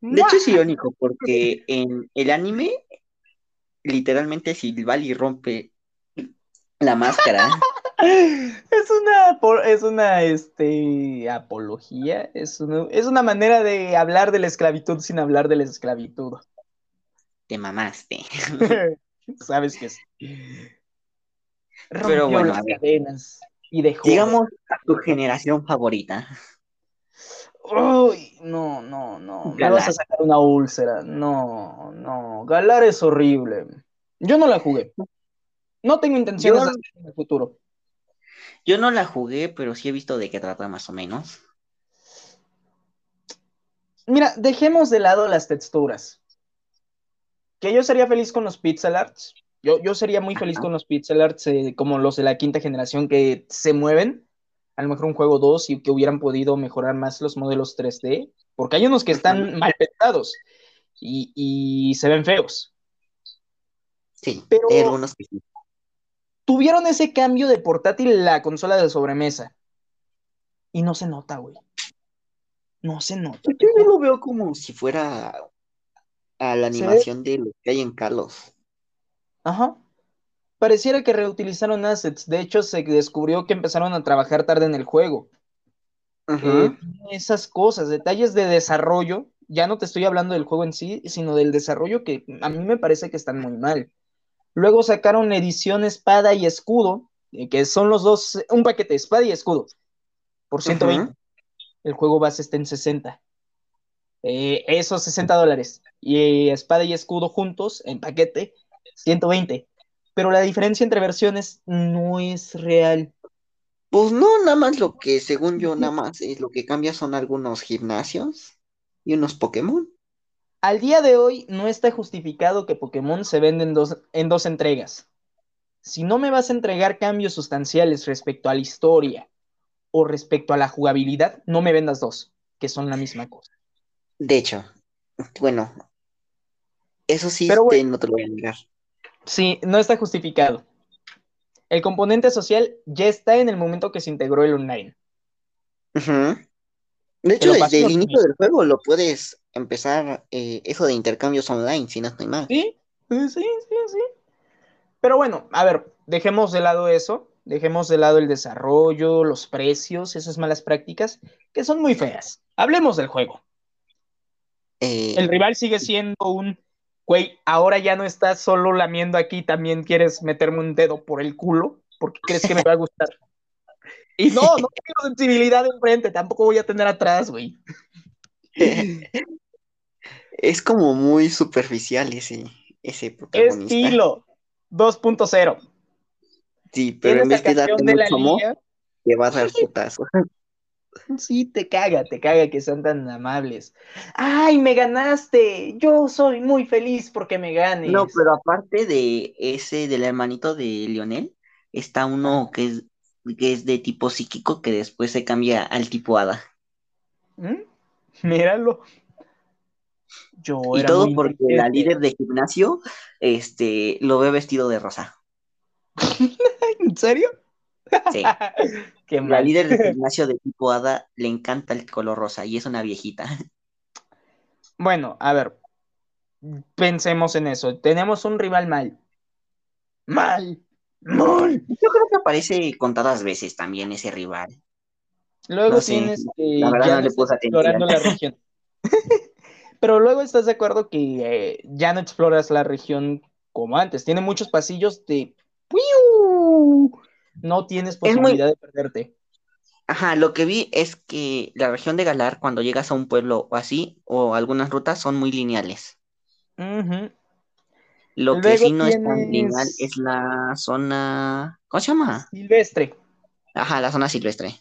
De hecho es irónico, porque en el anime, literalmente Silvali rompe la máscara. es una, es una este, apología, es una, es una manera de hablar de la esclavitud sin hablar de la esclavitud. Te mamaste. Sabes que sí. Pero bueno, las cadenas y dejó. Digamos a tu generación favorita. Uy, no, no, no. Me vas a sacar una úlcera. No, no. Galar es horrible. Yo no la jugué. No tengo intenciones de hacerlo en el futuro. Yo no la jugué, pero sí he visto de qué trata más o menos. Mira, dejemos de lado las texturas. Que yo sería feliz con los pixel arts. Yo, yo sería muy feliz con los pixel arts eh, como los de la quinta generación que se mueven. A lo mejor un juego 2 y que hubieran podido mejorar más los modelos 3D. Porque hay unos que están mal pensados y, y se ven feos. Sí, pero hay algunos que sí tuvieron ese cambio de portátil la consola de sobremesa. Y no se nota, güey. No se nota. Yo lo veo como si fuera a la animación de lo que hay en Carlos. Ajá. Pareciera que reutilizaron assets. De hecho, se descubrió que empezaron a trabajar tarde en el juego. Ajá. esas cosas, detalles de desarrollo. Ya no te estoy hablando del juego en sí, sino del desarrollo que a mí me parece que están muy mal. Luego sacaron edición espada y escudo, eh, que son los dos, un paquete espada y escudo, por 120. El juego base está en 60. Eh, esos 60 dólares. Y espada y escudo juntos, en paquete, 120. Pero la diferencia entre versiones no es real. Pues no, nada más lo que, según yo, nada más es lo que cambia son algunos gimnasios y unos Pokémon. Al día de hoy no está justificado que Pokémon se venda en dos, en dos entregas. Si no me vas a entregar cambios sustanciales respecto a la historia o respecto a la jugabilidad, no me vendas dos, que son la misma cosa. De hecho, bueno, eso sí Pero no te lo voy a negar. Sí, no está justificado. El componente social ya está en el momento que se integró el online. De hecho, desde el inicio del juego lo puedes empezar eh, eso de intercambios online, si no estoy mal. Sí, sí, sí, sí. Pero bueno, a ver, dejemos de lado eso, dejemos de lado el desarrollo, los precios, esas malas prácticas, que son muy feas. Hablemos del juego. Eh, El rival sigue siendo un, güey, ahora ya no estás solo lamiendo aquí, también quieres meterme un dedo por el culo, porque crees que me va a gustar. Y no, no tengo sensibilidad enfrente, tampoco voy a tener atrás, güey. es como muy superficial ese, ese protagonista. Estilo 2.0. Sí, pero en vez la de darte mucho amor, te va a dar putazo. Sí, te caga, te caga que sean tan amables. ¡Ay, me ganaste! Yo soy muy feliz porque me ganes. No, pero aparte de ese, del hermanito de Lionel, está uno que es, que es de tipo psíquico que después se cambia al tipo hada. ¿Mm? Míralo. Yo Y era todo porque la líder de gimnasio este, lo ve vestido de rosa. ¿En serio? Sí. Qué La líder de gimnasio de tipo hada le encanta el color rosa y es una viejita. Bueno, a ver. Pensemos en eso. Tenemos un rival mal. Mal. Mal. Yo creo que aparece contadas veces también ese rival. Luego No sé, tienes que la verdad ya no le puse explorando la región. Pero luego estás de acuerdo que eh, ya no exploras la región como antes. Tiene muchos pasillos de... ¡Piu! No tienes muy- posibilidad de perderte. Ajá, lo que vi es que la región de Galar, cuando llegas a un pueblo o así, o algunas rutas, son muy lineales. Lo que sí no es tan lineal es la zona. ¿Cómo se llama? Silvestre. Ajá, la zona silvestre.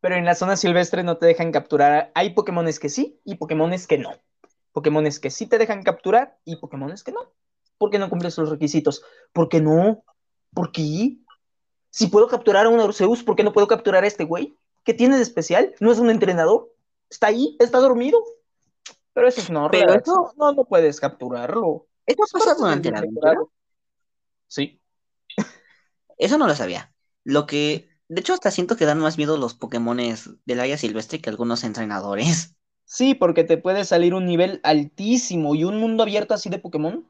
Pero en la zona silvestre no te dejan capturar. Hay Pokémones que sí y Pokémones que no. Pokémones que sí te dejan capturar y Pokémones que no. ¿Por qué no cumples los requisitos? ¿Por qué no? ¿Por qué? Si puedo capturar a un Arceus, ¿por qué no puedo capturar a este güey? ¿Qué tiene de especial? ¿No es un entrenador? ¿Está ahí? ¿Está dormido? Pero eso es no, Pero eso- no, no puedes capturarlo. ¿Eso Es pasa durante la aventura? Sí. Eso no lo sabía. Lo que. De hecho, hasta siento que dan más miedo los Pokémones del área silvestre que algunos entrenadores. Sí, porque te puede salir un nivel altísimo y un mundo abierto así de Pokémon.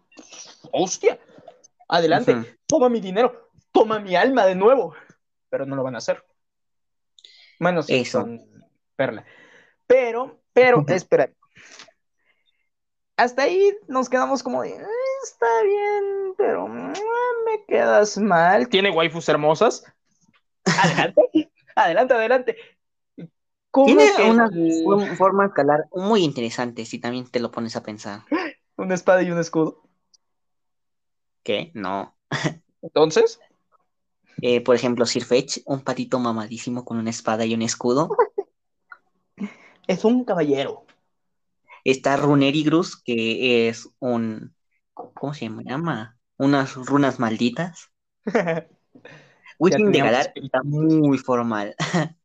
¡Hostia! Adelante, toma mi dinero, toma mi alma de nuevo. Pero no lo van a hacer. Bueno, sí, Eso. con Perla. Pero, pero, espera. Hasta ahí nos quedamos como de, "Eh, está bien, pero mm, me quedas mal. Tiene waifus hermosas. Adelante, adelante, adelante. ¿Cómo Tiene que una forma de escalar muy interesante si también te lo pones a pensar. una espada y un escudo? ¿Qué? No. Entonces, Eh, por ejemplo, Sir Fetch, un patito mamadísimo con una espada y un escudo. es un caballero. Está Runerigrus, que es un. ¿Cómo se llama? Unas runas malditas. Wishing de Galar está muy formal.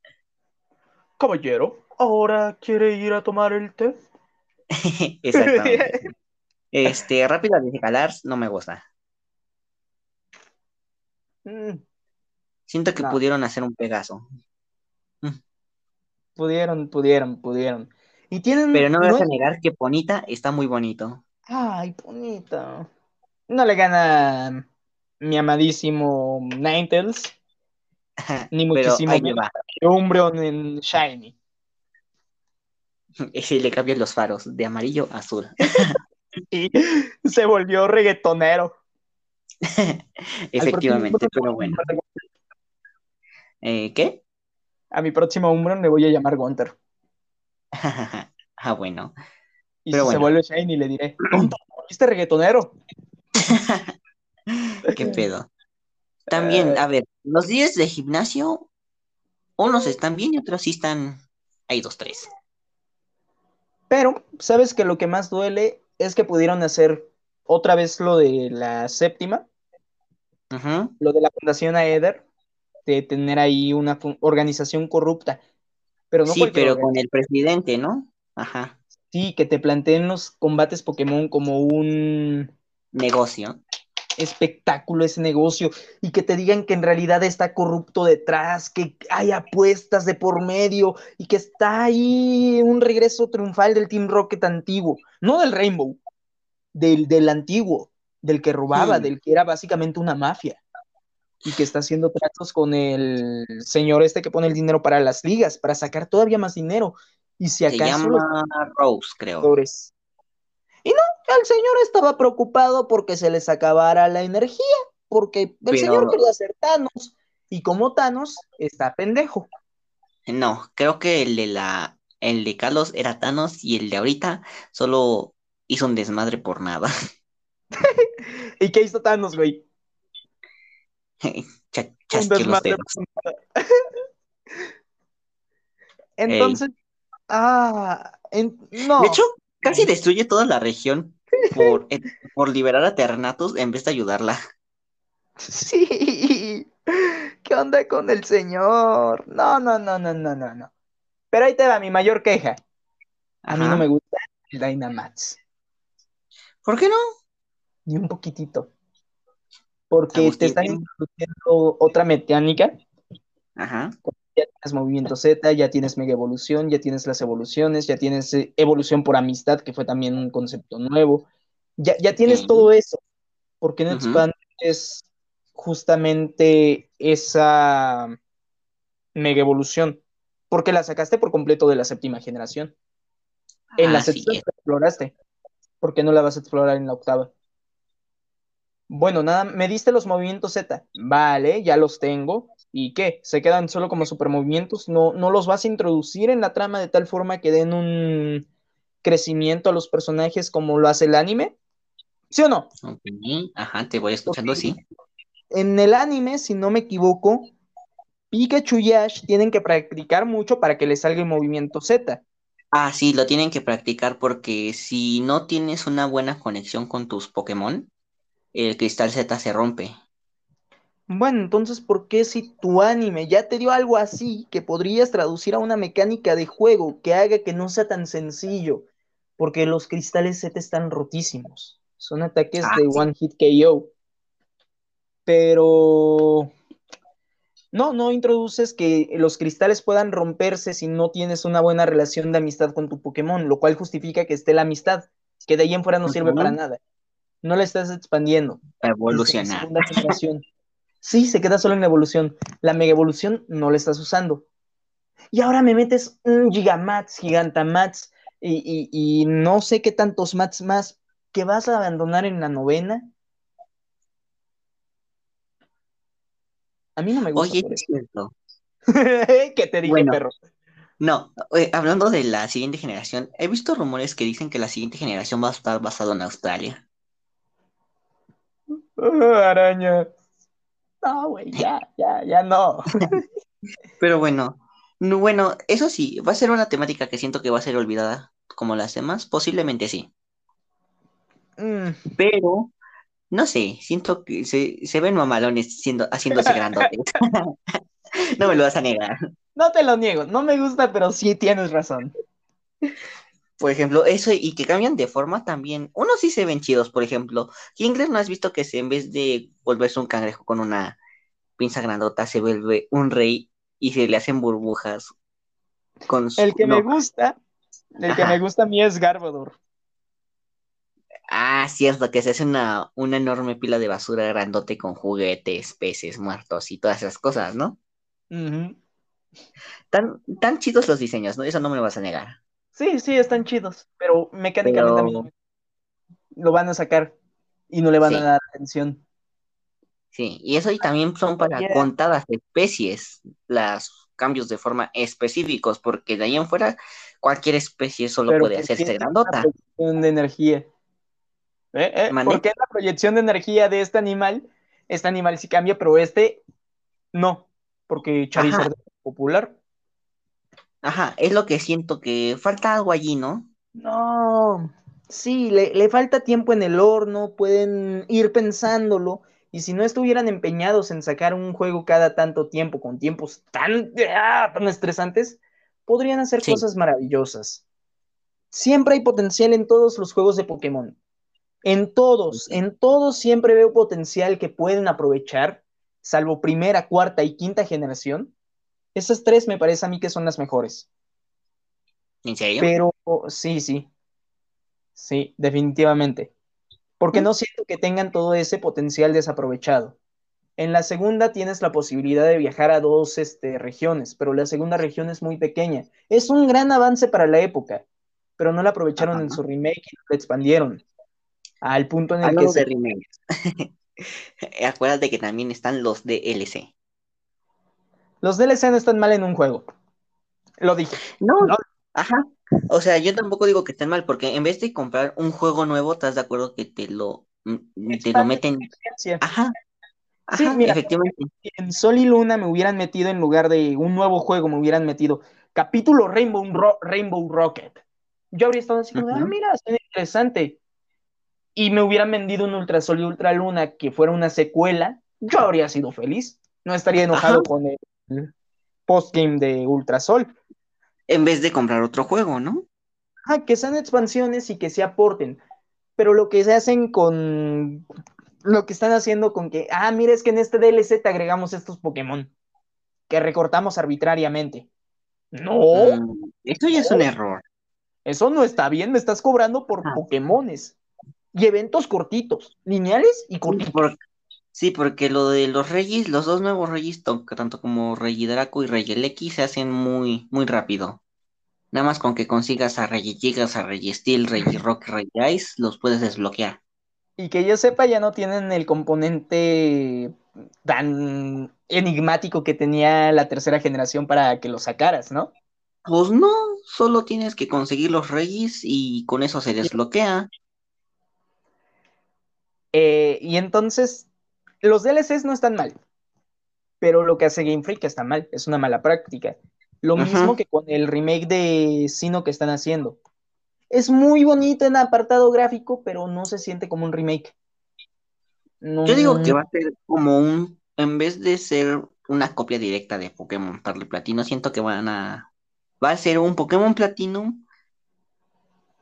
Caballero, ¿ahora quiere ir a tomar el té? Exactamente. Este, Rápida de Galar no me gusta. Mm, Siento que No. pudieron hacer un Pegaso. pudieron, pudieron, pudieron. Y tienen. Pero no me vas a negar que Ponita está muy bonito. Ay, bonito. No le gana mi amadísimo Ninetales, ni muchísimo Umbreon en Shiny. Ese le cambian los faros de amarillo a azul. Y se volvió reggaetonero. Efectivamente, pero bueno. Eh, ¿Qué? A mi próximo Umbreon le voy a llamar Gunter. ah, bueno. Y si se vuelve Shane y le diré, tonto, ¿viste reggaetonero? ¿Qué pedo? También, a ver, los días de gimnasio, unos están bien y otros sí están, hay dos, tres. Pero, ¿sabes que lo que más duele es que pudieron hacer otra vez lo de la séptima? Lo de la Fundación Aether, de tener ahí una organización corrupta. Pero no sí, pero con el presidente, ¿no? Ajá. Sí, que te planteen los combates Pokémon como un negocio. Espectáculo ese negocio y que te digan que en realidad está corrupto detrás, que hay apuestas de por medio y que está ahí un regreso triunfal del Team Rocket antiguo, no del Rainbow, del, del antiguo, del que robaba, del que era básicamente una mafia y que está haciendo tratos con el señor este que pone el dinero para las ligas, para sacar todavía más dinero. Y si acaso. Se llama Rose, creo. Y no, el señor estaba preocupado porque se les acabara la energía, porque el señor quería ser Thanos, y como Thanos está pendejo. No, creo que el de la. El de Carlos era Thanos y el de ahorita solo hizo un desmadre por nada. ¿Y qué hizo Thanos, güey? Entonces, ah, no. De hecho, casi destruye toda la región por, por liberar a Ternatus en vez de ayudarla. Sí. ¿Qué onda con el señor? No, no, no, no, no, no, no. Pero ahí te va mi mayor queja. A mí no me gusta el Dynamax. ¿Por qué no? Ni un poquitito porque te están introduciendo otra mecánica. Ajá. Ya tienes movimiento Z, ya tienes mega evolución, ya tienes las evoluciones, ya tienes eh, evolución por amistad, que fue también un concepto nuevo. Ya, ya tienes todo eso. porque no expandes justamente esa mega evolución? Porque la sacaste por completo de la séptima generación. En la séptima la exploraste. ¿Por qué no la vas a explorar en la octava? Bueno, nada, me diste los movimientos Z. Vale, ya los tengo. ¿Y qué? ¿Se quedan solo como supermovimientos? ¿No, ¿No los vas a introducir en la trama de tal forma que den un crecimiento a los personajes como lo hace el anime? ¿Sí o no? Ajá, te voy escuchando, sí. En el anime, si no me equivoco, Pikachu y Ash tienen que practicar mucho para que les salga el movimiento Z. Ah, sí, lo tienen que practicar porque si no tienes una buena conexión con tus Pokémon, el cristal Z se rompe. Bueno, entonces, ¿por qué si tu anime ya te dio algo así que podrías traducir a una mecánica de juego que haga que no sea tan sencillo? Porque los cristales Z están rotísimos. Son ataques ah, de One Hit KO. Pero no, no introduces que los cristales puedan romperse si no tienes una buena relación de amistad con tu Pokémon, lo cual justifica que esté la amistad, que de ahí en fuera no sirve para nada no la estás expandiendo. Evolucionar. Sí, se queda solo en la evolución. La mega evolución no la estás usando. Y ahora me metes un Gigamax, Gigantamax y, y, no sé qué tantos mats más que vas a abandonar en la novena. A mí no me gusta. Oye, es cierto. ¿Qué te dije, perro? No, eh, hablando de la siguiente generación, he visto rumores que dicen que la siguiente generación va a estar basada en Australia. Araña. No, güey, ya, ya, ya no. Pero bueno, bueno, eso sí, va a ser una temática que siento que va a ser olvidada como las demás, posiblemente sí. Mm. Pero, no sé, siento que se, se ven mamalones siendo, haciéndose grandotes. no me lo vas a negar. No te lo niego, no me gusta, pero sí tienes razón. Por ejemplo, eso y que cambian de forma también. Unos sí se ven chidos, por ejemplo. Kingler no has visto que se, en vez de volverse un cangrejo con una pinza grandota, se vuelve un rey y se le hacen burbujas. Con El que me gusta, el que me gusta a mí es Garbodor. Ah, cierto, que se hace una, una enorme pila de basura grandote con juguetes, peces muertos y todas esas cosas, ¿no? tan, tan chidos los diseños, ¿no? Eso no me lo vas a negar. Sí, sí, están chidos, pero mecánicamente también lo van a sacar y no le van a dar atención. Sí, y eso y también son para contadas especies, los cambios de forma específicos, porque de ahí en fuera, cualquier especie solo puede hacerse grandota. proyección de energía. ¿Eh? ¿Eh? ¿Por qué la proyección de energía de este animal? Este animal sí cambia, pero este no, porque Charizard es popular. Ajá, es lo que siento que falta algo allí, ¿no? No, sí, le, le falta tiempo en el horno, pueden ir pensándolo y si no estuvieran empeñados en sacar un juego cada tanto tiempo, con tiempos tan, ah, tan estresantes, podrían hacer cosas maravillosas. Siempre hay potencial en todos los juegos de Pokémon. En todos, en todos siempre veo potencial que pueden aprovechar, salvo primera, cuarta y quinta generación. Esas tres me parece a mí que son las mejores. ¿En serio? Pero sí, sí. Sí, definitivamente porque no siento que tengan todo ese potencial desaprovechado. En la segunda tienes la posibilidad de viajar a dos este, regiones, pero la segunda región es muy pequeña. Es un gran avance para la época, pero no la aprovecharon en su remake y la expandieron al punto en el que se... Acuérdate que también están los DLC. Los DLC no están mal en un juego. Lo dije. no. Ajá. O sea, yo tampoco digo que estén mal, porque en vez de comprar un juego nuevo, ¿estás de acuerdo que te lo, mm, te lo meten? Ajá. sí, mira, efectivamente. En Sol y Luna me hubieran metido en lugar de un nuevo juego, me hubieran metido capítulo Rainbow, Rainbow Rocket. Yo habría estado así como, ah, mira, está interesante. Y me hubieran vendido un Ultra Sol y Ultra Luna que fuera una secuela, yo habría sido feliz. No estaría enojado con el postgame de Ultra Sol en vez de comprar otro juego, ¿no? Ah, que sean expansiones y que se aporten. Pero lo que se hacen con. Lo que están haciendo con que. Ah, mira, es que en este DLC te agregamos estos Pokémon. Que recortamos arbitrariamente. No. Mm, eso ya es un error. Eso no está bien, me estás cobrando por ah. Pokémones. Y eventos cortitos, lineales y cortitos. Sí, porque lo de los Reyes, los dos nuevos Reyes, tanto como Rey Draco y Rey se hacen muy, muy rápido. Nada más con que consigas a Rey Gigas, a Rey Steel, Rey Rock, Rey Ice, los puedes desbloquear. Y que yo sepa, ya no tienen el componente tan enigmático que tenía la tercera generación para que lo sacaras, ¿no? Pues no, solo tienes que conseguir los Reyes y con eso se desbloquea. Eh, y entonces, los DLCs no están mal, pero lo que hace Game Freak está mal, es una mala práctica. Lo mismo que con el remake de Sino que están haciendo. Es muy bonito en apartado gráfico, pero no se siente como un remake. Yo digo que va a ser como un, en vez de ser una copia directa de Pokémon Parle Platino, siento que van a, va a ser un Pokémon Platinum,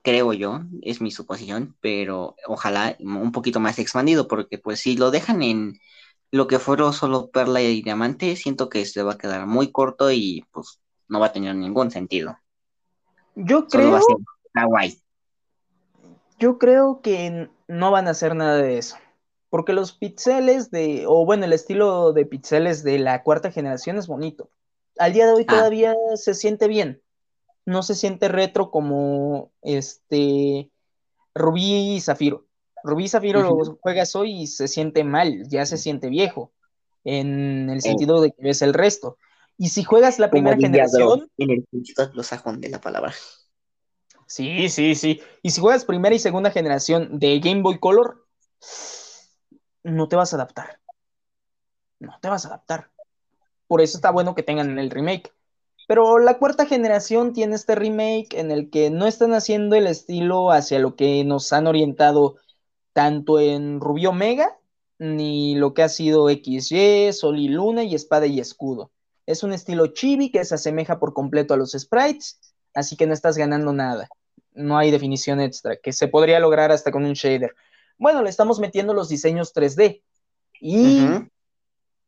creo yo, es mi suposición, pero ojalá un poquito más expandido, porque pues si lo dejan en lo que fueron solo Perla y Diamante, siento que se va a quedar muy corto y pues no va a tener ningún sentido. Yo creo. Yo creo que no van a hacer nada de eso. Porque los pixeles de, o bueno, el estilo de pixeles de la cuarta generación es bonito. Al día de hoy ah. todavía se siente bien. No se siente retro como este Rubí y Zafiro. Rubí y Zafiro lo juegas hoy y se siente mal, ya se siente viejo. En el sentido de que ves el resto. Y si juegas la primera generación. En el sajón de la palabra. Sí, sí, sí. Y si juegas primera y segunda generación de Game Boy Color, no te vas a adaptar. No te vas a adaptar. Por eso está bueno que tengan el remake. Pero la cuarta generación tiene este remake en el que no están haciendo el estilo hacia lo que nos han orientado tanto en Rubio Mega, ni lo que ha sido XY, Sol y Luna y Espada y Escudo. Es un estilo chibi que se asemeja por completo a los sprites, así que no estás ganando nada. No hay definición extra, que se podría lograr hasta con un shader. Bueno, le estamos metiendo los diseños 3D y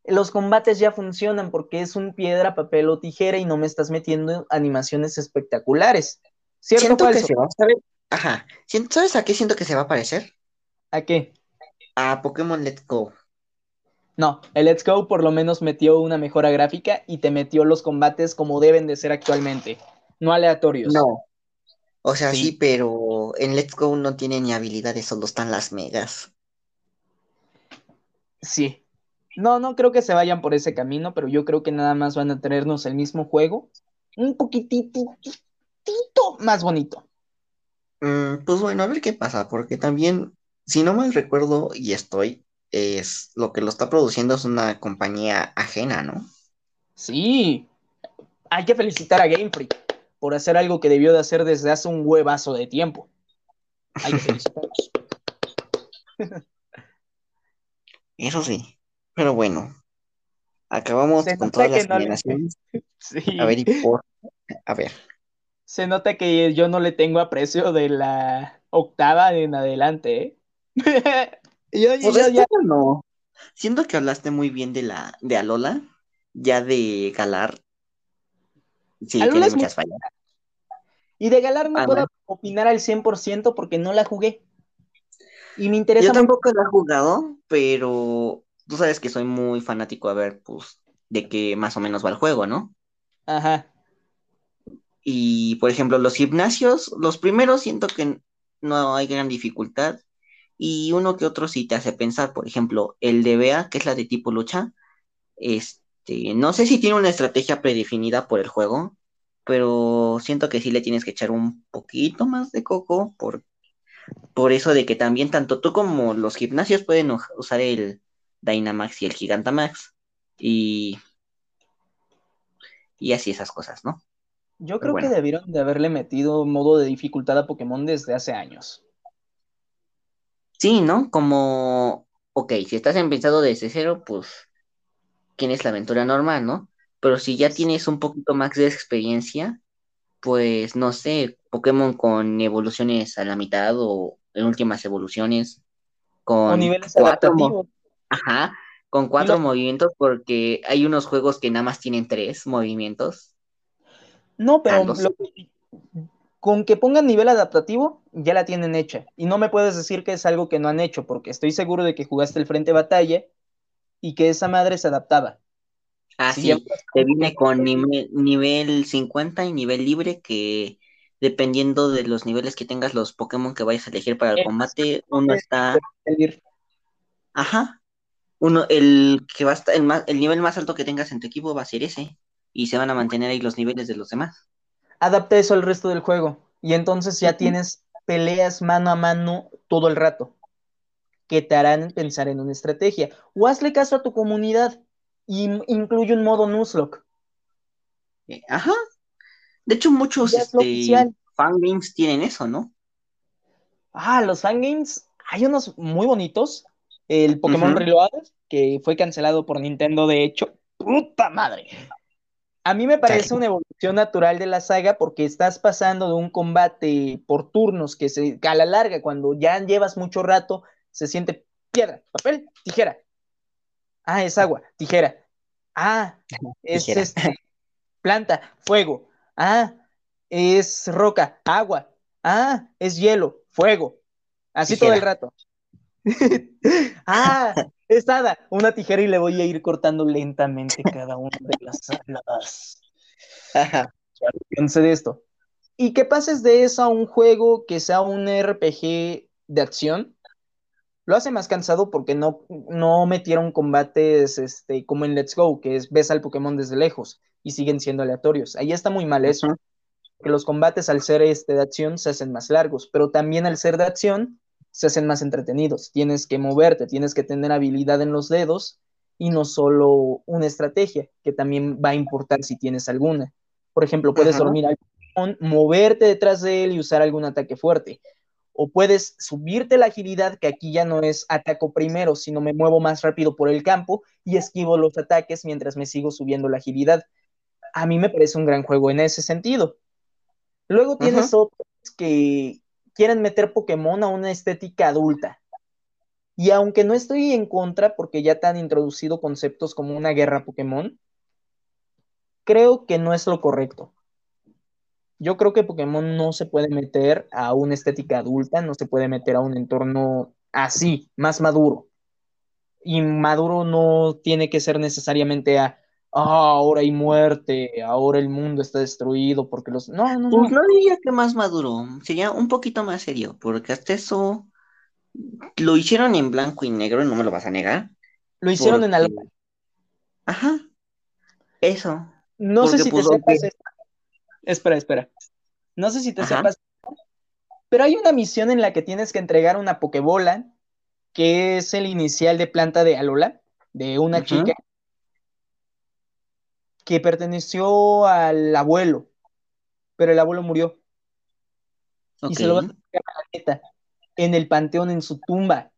los combates ya funcionan porque es un piedra, papel o tijera y no me estás metiendo animaciones espectaculares. ¿Cierto siento que se va a Ajá. ¿Sabes a qué siento que se va a parecer? ¿A qué? A Pokémon Let's Go. No, el Let's Go por lo menos metió una mejora gráfica y te metió los combates como deben de ser actualmente, no aleatorios. No. O sea, sí, pero en Let's Go no tiene ni habilidades, solo están las megas. Sí. No, no creo que se vayan por ese camino, pero yo creo que nada más van a tenernos el mismo juego. Un poquitito más bonito. Mm, pues bueno, a ver qué pasa, porque también, si no mal recuerdo y estoy, es lo que lo está produciendo es una compañía ajena, ¿no? Sí, hay que felicitar a Game Freak por hacer algo que debió de hacer desde hace un huevazo de tiempo. Hay que felicitarlos. Eso sí, pero bueno, acabamos con todas las generaciones. A ver, y por... a ver. Se nota que yo no le tengo aprecio de la octava en adelante, ¿eh? yo, pues ya no. Siento que hablaste muy bien de la de Alola, ya de Galar. Sí, tiene muchas fallas. Y de Galar no puedo opinar al 100% porque no la jugué. Y me interesa. Yo tampoco la he jugado, pero tú sabes que soy muy fanático a ver, pues, de qué más o menos va el juego, ¿no? Ajá. Y, por ejemplo, los gimnasios, los primeros siento que no hay gran dificultad. Y uno que otro sí te hace pensar, por ejemplo, el de Bea, que es la de tipo lucha, este, no sé si tiene una estrategia predefinida por el juego, pero siento que sí le tienes que echar un poquito más de coco por, por eso de que también tanto tú como los gimnasios pueden usar el Dynamax y el Gigantamax y, y así esas cosas, ¿no? Yo creo que debieron de haberle metido modo de dificultad a Pokémon desde hace años. Sí, ¿no? Como, ok, si estás empezado desde cero, pues tienes la aventura normal, ¿no? Pero si ya tienes un poquito más de experiencia, pues no sé, Pokémon con evoluciones a la mitad o en últimas evoluciones, con niveles cuatro, Ajá, con cuatro movimientos, porque hay unos juegos que nada más tienen tres movimientos. No, pero con que pongan nivel adaptativo, ya la tienen hecha. Y no me puedes decir que es algo que no han hecho, porque estoy seguro de que jugaste el frente batalla y que esa madre se adaptaba. Ah, sí, te viene con nivel, 50 y nivel libre que dependiendo de los niveles que tengas los Pokémon que vayas a elegir para el combate, uno está... Ajá. Uno, el que va a estar, el, el nivel más alto que tengas en tu equipo va a ser ese y se van a mantener ahí los niveles de los demás. Adapta eso al resto del juego y entonces ya tienes peleas mano a mano todo el rato que te harán pensar en una estrategia. O hazle caso a tu comunidad y incluye un modo Nuzlocke. Eh, ajá. De hecho, muchos este, fangames tienen eso, ¿no? Ah, los fangames, hay unos muy bonitos. El Pokémon Reloaded, que fue cancelado por Nintendo, de hecho. ¡Puta madre! A mí me parece una evolución natural de la saga porque estás pasando de un combate por turnos que, se, a la larga, cuando ya llevas mucho rato, se siente piedra, papel, tijera. Ah, es agua, tijera. Ah, es este, planta, fuego. Ah, es roca, agua. Ah, es hielo, fuego. Así todo el rato. ah, es hada, una tijera y le voy a ir cortando lentamente cada una de las alas. de esto. Y que pases de eso a un juego que sea un RPG de acción, lo hace más cansado porque no, no metieron combates este, como en Let's Go, que es ves al Pokémon desde lejos y siguen siendo aleatorios. Ahí está muy mal eso, que los combates al ser este de acción se hacen más largos, pero también al ser de acción se hacen más entretenidos. Tienes que moverte, tienes que tener habilidad en los dedos y no solo una estrategia, que también va a importar si tienes alguna. Por ejemplo, puedes dormir al moverte detrás de él y usar algún ataque fuerte. O puedes subirte la agilidad, que aquí ya no es ataco primero, sino me muevo más rápido por el campo y esquivo los ataques mientras me sigo subiendo la agilidad. A mí me parece un gran juego en ese sentido. Luego tienes otros que quieren meter Pokémon a una estética adulta. Y aunque no estoy en contra porque ya te han introducido conceptos como una guerra Pokémon, creo que no es lo correcto. Yo creo que Pokémon no se puede meter a una estética adulta, no se puede meter a un entorno así, más maduro. Y maduro no tiene que ser necesariamente a ah, ahora hay muerte, ahora el mundo está destruido porque los... No, no, pues no. diría que más maduro, sería un poquito más serio, porque hasta eso lo hicieron en blanco y negro, no me lo vas a negar. Lo hicieron en algo. Ajá, eso. No sé si te sepas Espera, espera. No sé si te sepas, pero hay una misión en la que tienes que entregar una Pokébola, que es el inicial de planta de Alola, de una chica que perteneció al abuelo, pero el abuelo murió. Y se lo va a entregar a la neta, en el panteón, en su tumba.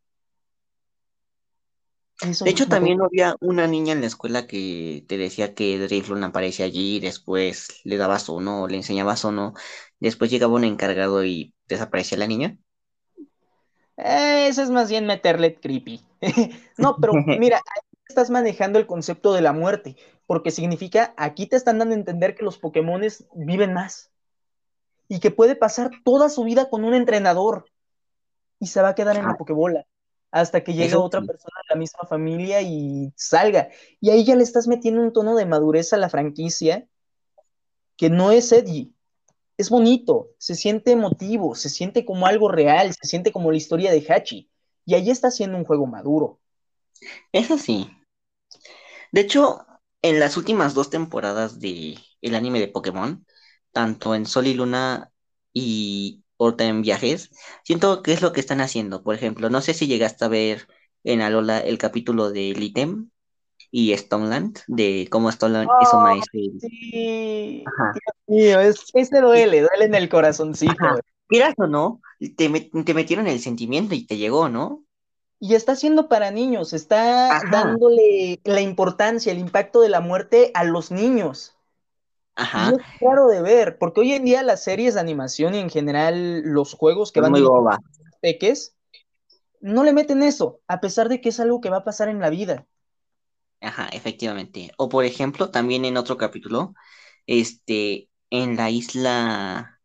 de hecho, también había una niña en la escuela que te decía que Driflon aparecía allí después le dabas uno, le enseñabas uno, después llegaba un encargado y desaparecía la niña. Eh, eso es más bien meterle creepy. no, pero mira, ahí estás manejando el concepto de la muerte, porque significa, aquí te están dando a entender que los Pokémones viven más y que puede pasar toda su vida con un entrenador y se va a quedar en la Pokébola hasta que llegue otra persona de la misma familia y salga. Y ahí ya le estás metiendo un tono de madurez a la franquicia que no es Eddie. Es bonito, se siente emotivo, se siente como algo real, se siente como la historia de Hachi. Y ahí está siendo un juego maduro. Eso sí. De hecho, en las últimas dos temporadas de el anime de Pokémon, tanto en Sol y Luna y Horta en Viajes, siento que es lo que están haciendo. Por ejemplo, no sé si llegaste a ver en Alola el capítulo de Litem y Stoneland, de cómo Stoneland es un maestro. Sí, mío, es, ese duele, duele en el corazoncito. Quieras o no, te, te metieron el sentimiento y te llegó, ¿no? Y está haciendo para niños, está dándole la importancia, el impacto de la muerte a los niños. Ajá. es claro de ver, porque hoy en día las series de animación y en general los juegos que van muy boba. peques no le meten eso, a pesar de que es algo que va a pasar en la vida. Ajá, efectivamente. O por ejemplo, también en otro capítulo, este, en la isla,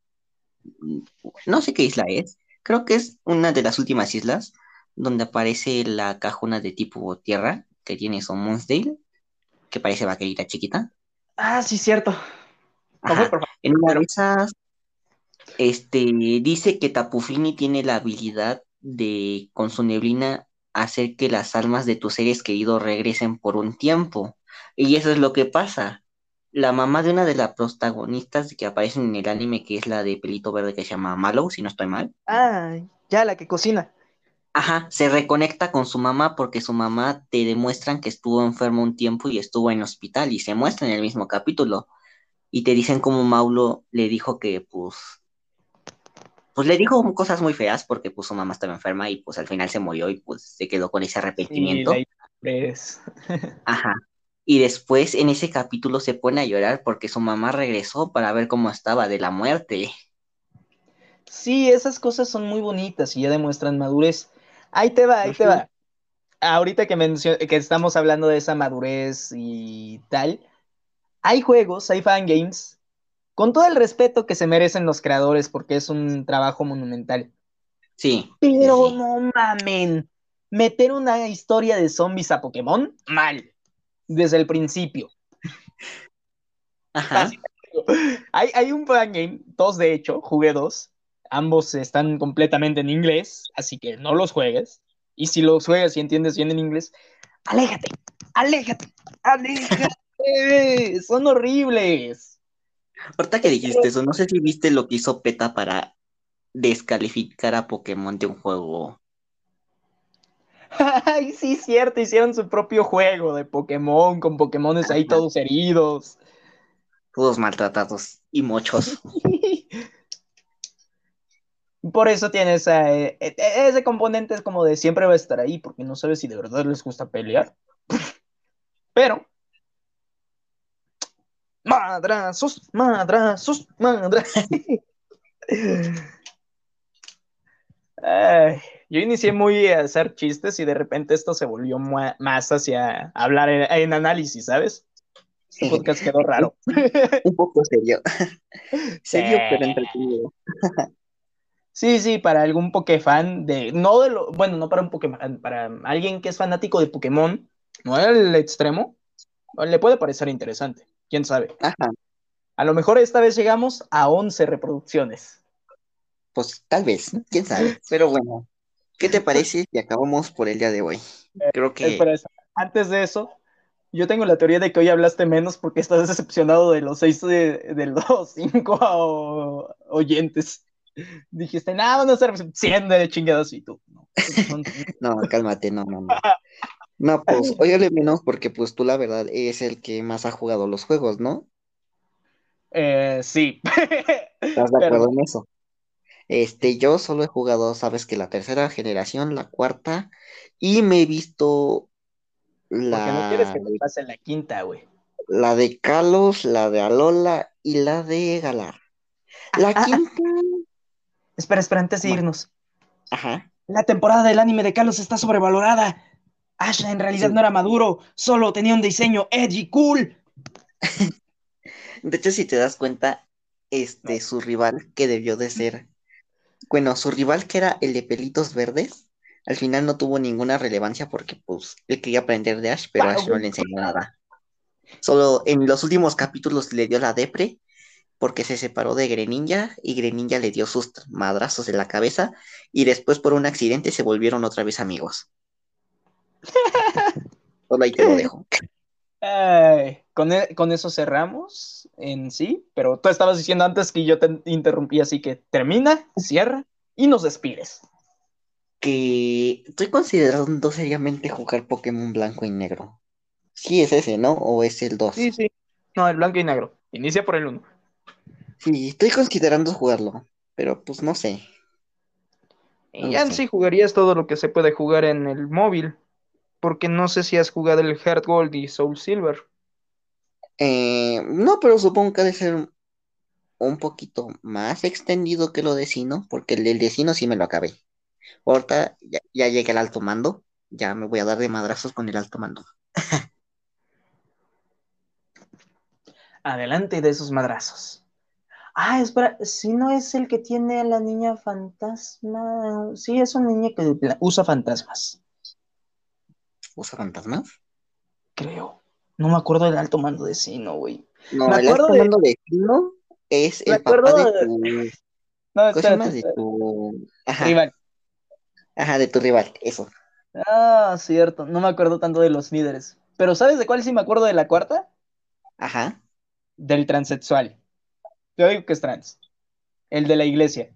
no sé qué isla es, creo que es una de las últimas islas, donde aparece la cajona de tipo tierra que tiene su Moonsdale, que parece vaquerita chiquita. Ah, sí, cierto. En una de esas, este, dice que Tapufini tiene la habilidad de, con su neblina, hacer que las almas de tus seres queridos regresen por un tiempo. Y eso es lo que pasa. La mamá de una de las protagonistas que aparecen en el anime, que es la de pelito verde que se llama Mallow, si no estoy mal. Ah, ya, la que cocina. Ajá, se reconecta con su mamá porque su mamá te demuestran que estuvo enfermo un tiempo y estuvo en hospital y se muestra en el mismo capítulo. Y te dicen como Maulo le dijo que pues pues le dijo cosas muy feas porque pues su mamá estaba enferma y pues al final se murió y pues se quedó con ese arrepentimiento. Ajá. Y después en ese capítulo se pone a llorar porque su mamá regresó para ver cómo estaba de la muerte. Sí, esas cosas son muy bonitas y ya demuestran madurez. Ahí te va, ahí te va. Ahorita que, que estamos hablando de esa madurez y tal, hay juegos, hay fangames, con todo el respeto que se merecen los creadores porque es un trabajo monumental. Sí. Pero no mamen, meter una historia de zombies a Pokémon, mal, desde el principio. Ajá. Hay, hay un fangame, dos de hecho, jugué dos, Ambos están completamente en inglés, así que no los juegues. Y si los juegas y entiendes bien en inglés, aléjate, aléjate, aléjate. Son horribles. Ahorita que dijiste eso, no sé si viste lo que hizo PETA para descalificar a Pokémon de un juego. Ay, sí, cierto, hicieron su propio juego de Pokémon, con Pokémones ahí todos heridos. Todos maltratados y mochos. Por eso tiene esa, eh, eh, ese componente es como de siempre va a estar ahí, porque no sabes si de verdad les gusta pelear. Pero, madrazos, madrazos, madrazos. yo inicié muy a hacer chistes y de repente esto se volvió más hacia hablar en, análisis, ¿sabes? Este podcast quedó raro. Un poco serio. serio, pero entretenido. Sí, sí, para algún Pokéfan de, no de lo, bueno, no para un Pokémon, para alguien que es fanático de Pokémon, no el extremo, le puede parecer interesante, quién sabe. Ajá. A lo mejor esta vez llegamos a 11 reproducciones. Pues tal vez, quién sabe, pero bueno, ¿qué te parece si acabamos por el día de hoy? Creo que... antes de eso, Yo tengo la teoría de que hoy hablaste menos porque estás decepcionado de los seis de, de los cinco oyentes. Dijiste, nada, van a ser 100 de chingados y tú. No, no cálmate, no, no, no. No, pues, óyale menos porque pues tú la verdad es el que más ha jugado los juegos, ¿no? Eh, sí. ¿Estás de acuerdo en eso? Este, yo solo he jugado, sabes que la tercera generación, la cuarta, y me he visto la. Porque no quieres que me pase la quinta, güey. La de Kalos, la de Alola y la de Galar. La ah, ah, ah. quinta. Espera, espera, antes de irnos. Ajá. La temporada del anime de Kalos está sobrevalorada. Ash en realidad no era maduro, solo tenía un diseño edgy cool. De hecho, si te das cuenta, este, su rival que debió de ser, bueno, su rival que era el de pelitos verdes, al final no tuvo ninguna relevancia porque pues él quería aprender de Ash, pero Ash no le enseñó nada. Solo en los últimos capítulos le dio la depre porque se separó de Greninja y Greninja le dio sus madrazos en la cabeza y después por un accidente se volvieron otra vez amigos. Solo ahí te lo dejo. con, e, con, eso cerramos en sí, pero tú estabas diciendo antes que yo te interrumpí, así que termina, cierra y nos despides. Que estoy considerando seriamente jugar Pokémon blanco y negro. Sí, es ese, ¿no? ¿O es el 2? Sí, sí. No, el blanco y negro. Inicia por el 1. Sí, estoy considerando jugarlo, pero pues no sé. Y ya en sí jugarías todo lo que se puede jugar en el móvil porque no sé si has jugado el Heart Gold y Soul Silver. Eh, no, pero supongo que ha de ser un poquito más extendido que lo de Sino, porque el del de Sino sí me lo acabé. Ahorita ya, ya llega el alto mando, ya me voy a dar de madrazos con el alto mando. Adelante de esos madrazos. Ah, espera, si no es el que tiene a la niña fantasma. Sí, es un niño que usa fantasmas usa fantasmas? Creo. No me acuerdo del alto mando de Sino, güey. No, el alto mando de Sino es el papá de tu. No, espérate, de tu Ajá. rival. Ajá, de tu rival, eso. Ah, cierto. No me acuerdo tanto de los líderes. Pero ¿sabes de cuál sí me acuerdo de la cuarta? Ajá. Del transexual. Yo digo que es trans. El de la iglesia.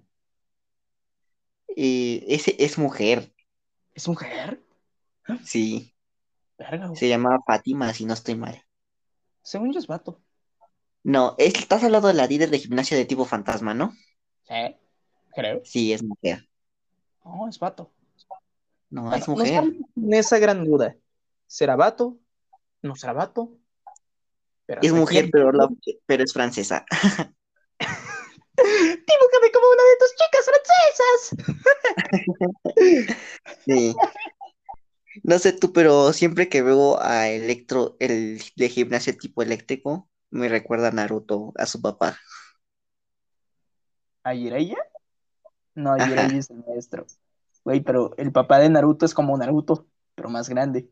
Y ese es mujer. ¿Es mujer? Sí. Se llamaba Fátima, si no estoy mal. Según yo es vato. No, estás hablando de la líder de gimnasia de tipo fantasma, ¿no? Sí, creo. Sí, es mujer. No, es vato. No, es mujer. en esa gran duda. ¿Será vato? ¿No será vato? es mujer, pero, pero es francesa. Dibújame como una de tus chicas francesas. sí. No sé tú, pero siempre que veo a Electro, el de gimnasia tipo eléctrico, me recuerda a Naruto, a su papá. ¿A Jiraiya? No, Jiraiya es el maestro. Güey, pero el papá de Naruto es como Naruto, pero más grande.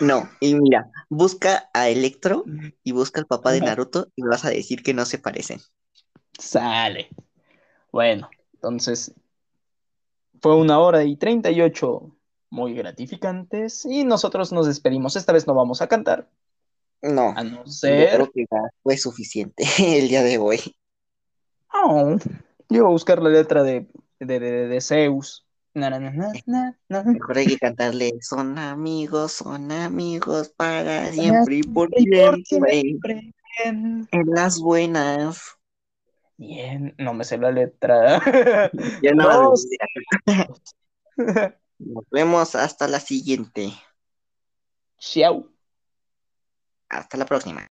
No, y mira, busca a Electro y busca al papá de Naruto y me vas a decir que no se parecen. Sale. Bueno, entonces fue una hora y treinta y ocho muy gratificantes y nosotros nos despedimos. Esta vez no vamos a cantar. No. A no ser. creo que ya fue suficiente el día de hoy. Oh, yo voy a buscar la letra de, de, de, Zeus. Mejor hay que cantarle son amigos, son amigos para siempre y por siempre. En las buenas. Bien, no me sé la letra. Ya no. Nos vemos hasta la siguiente. Chao. Hasta la próxima.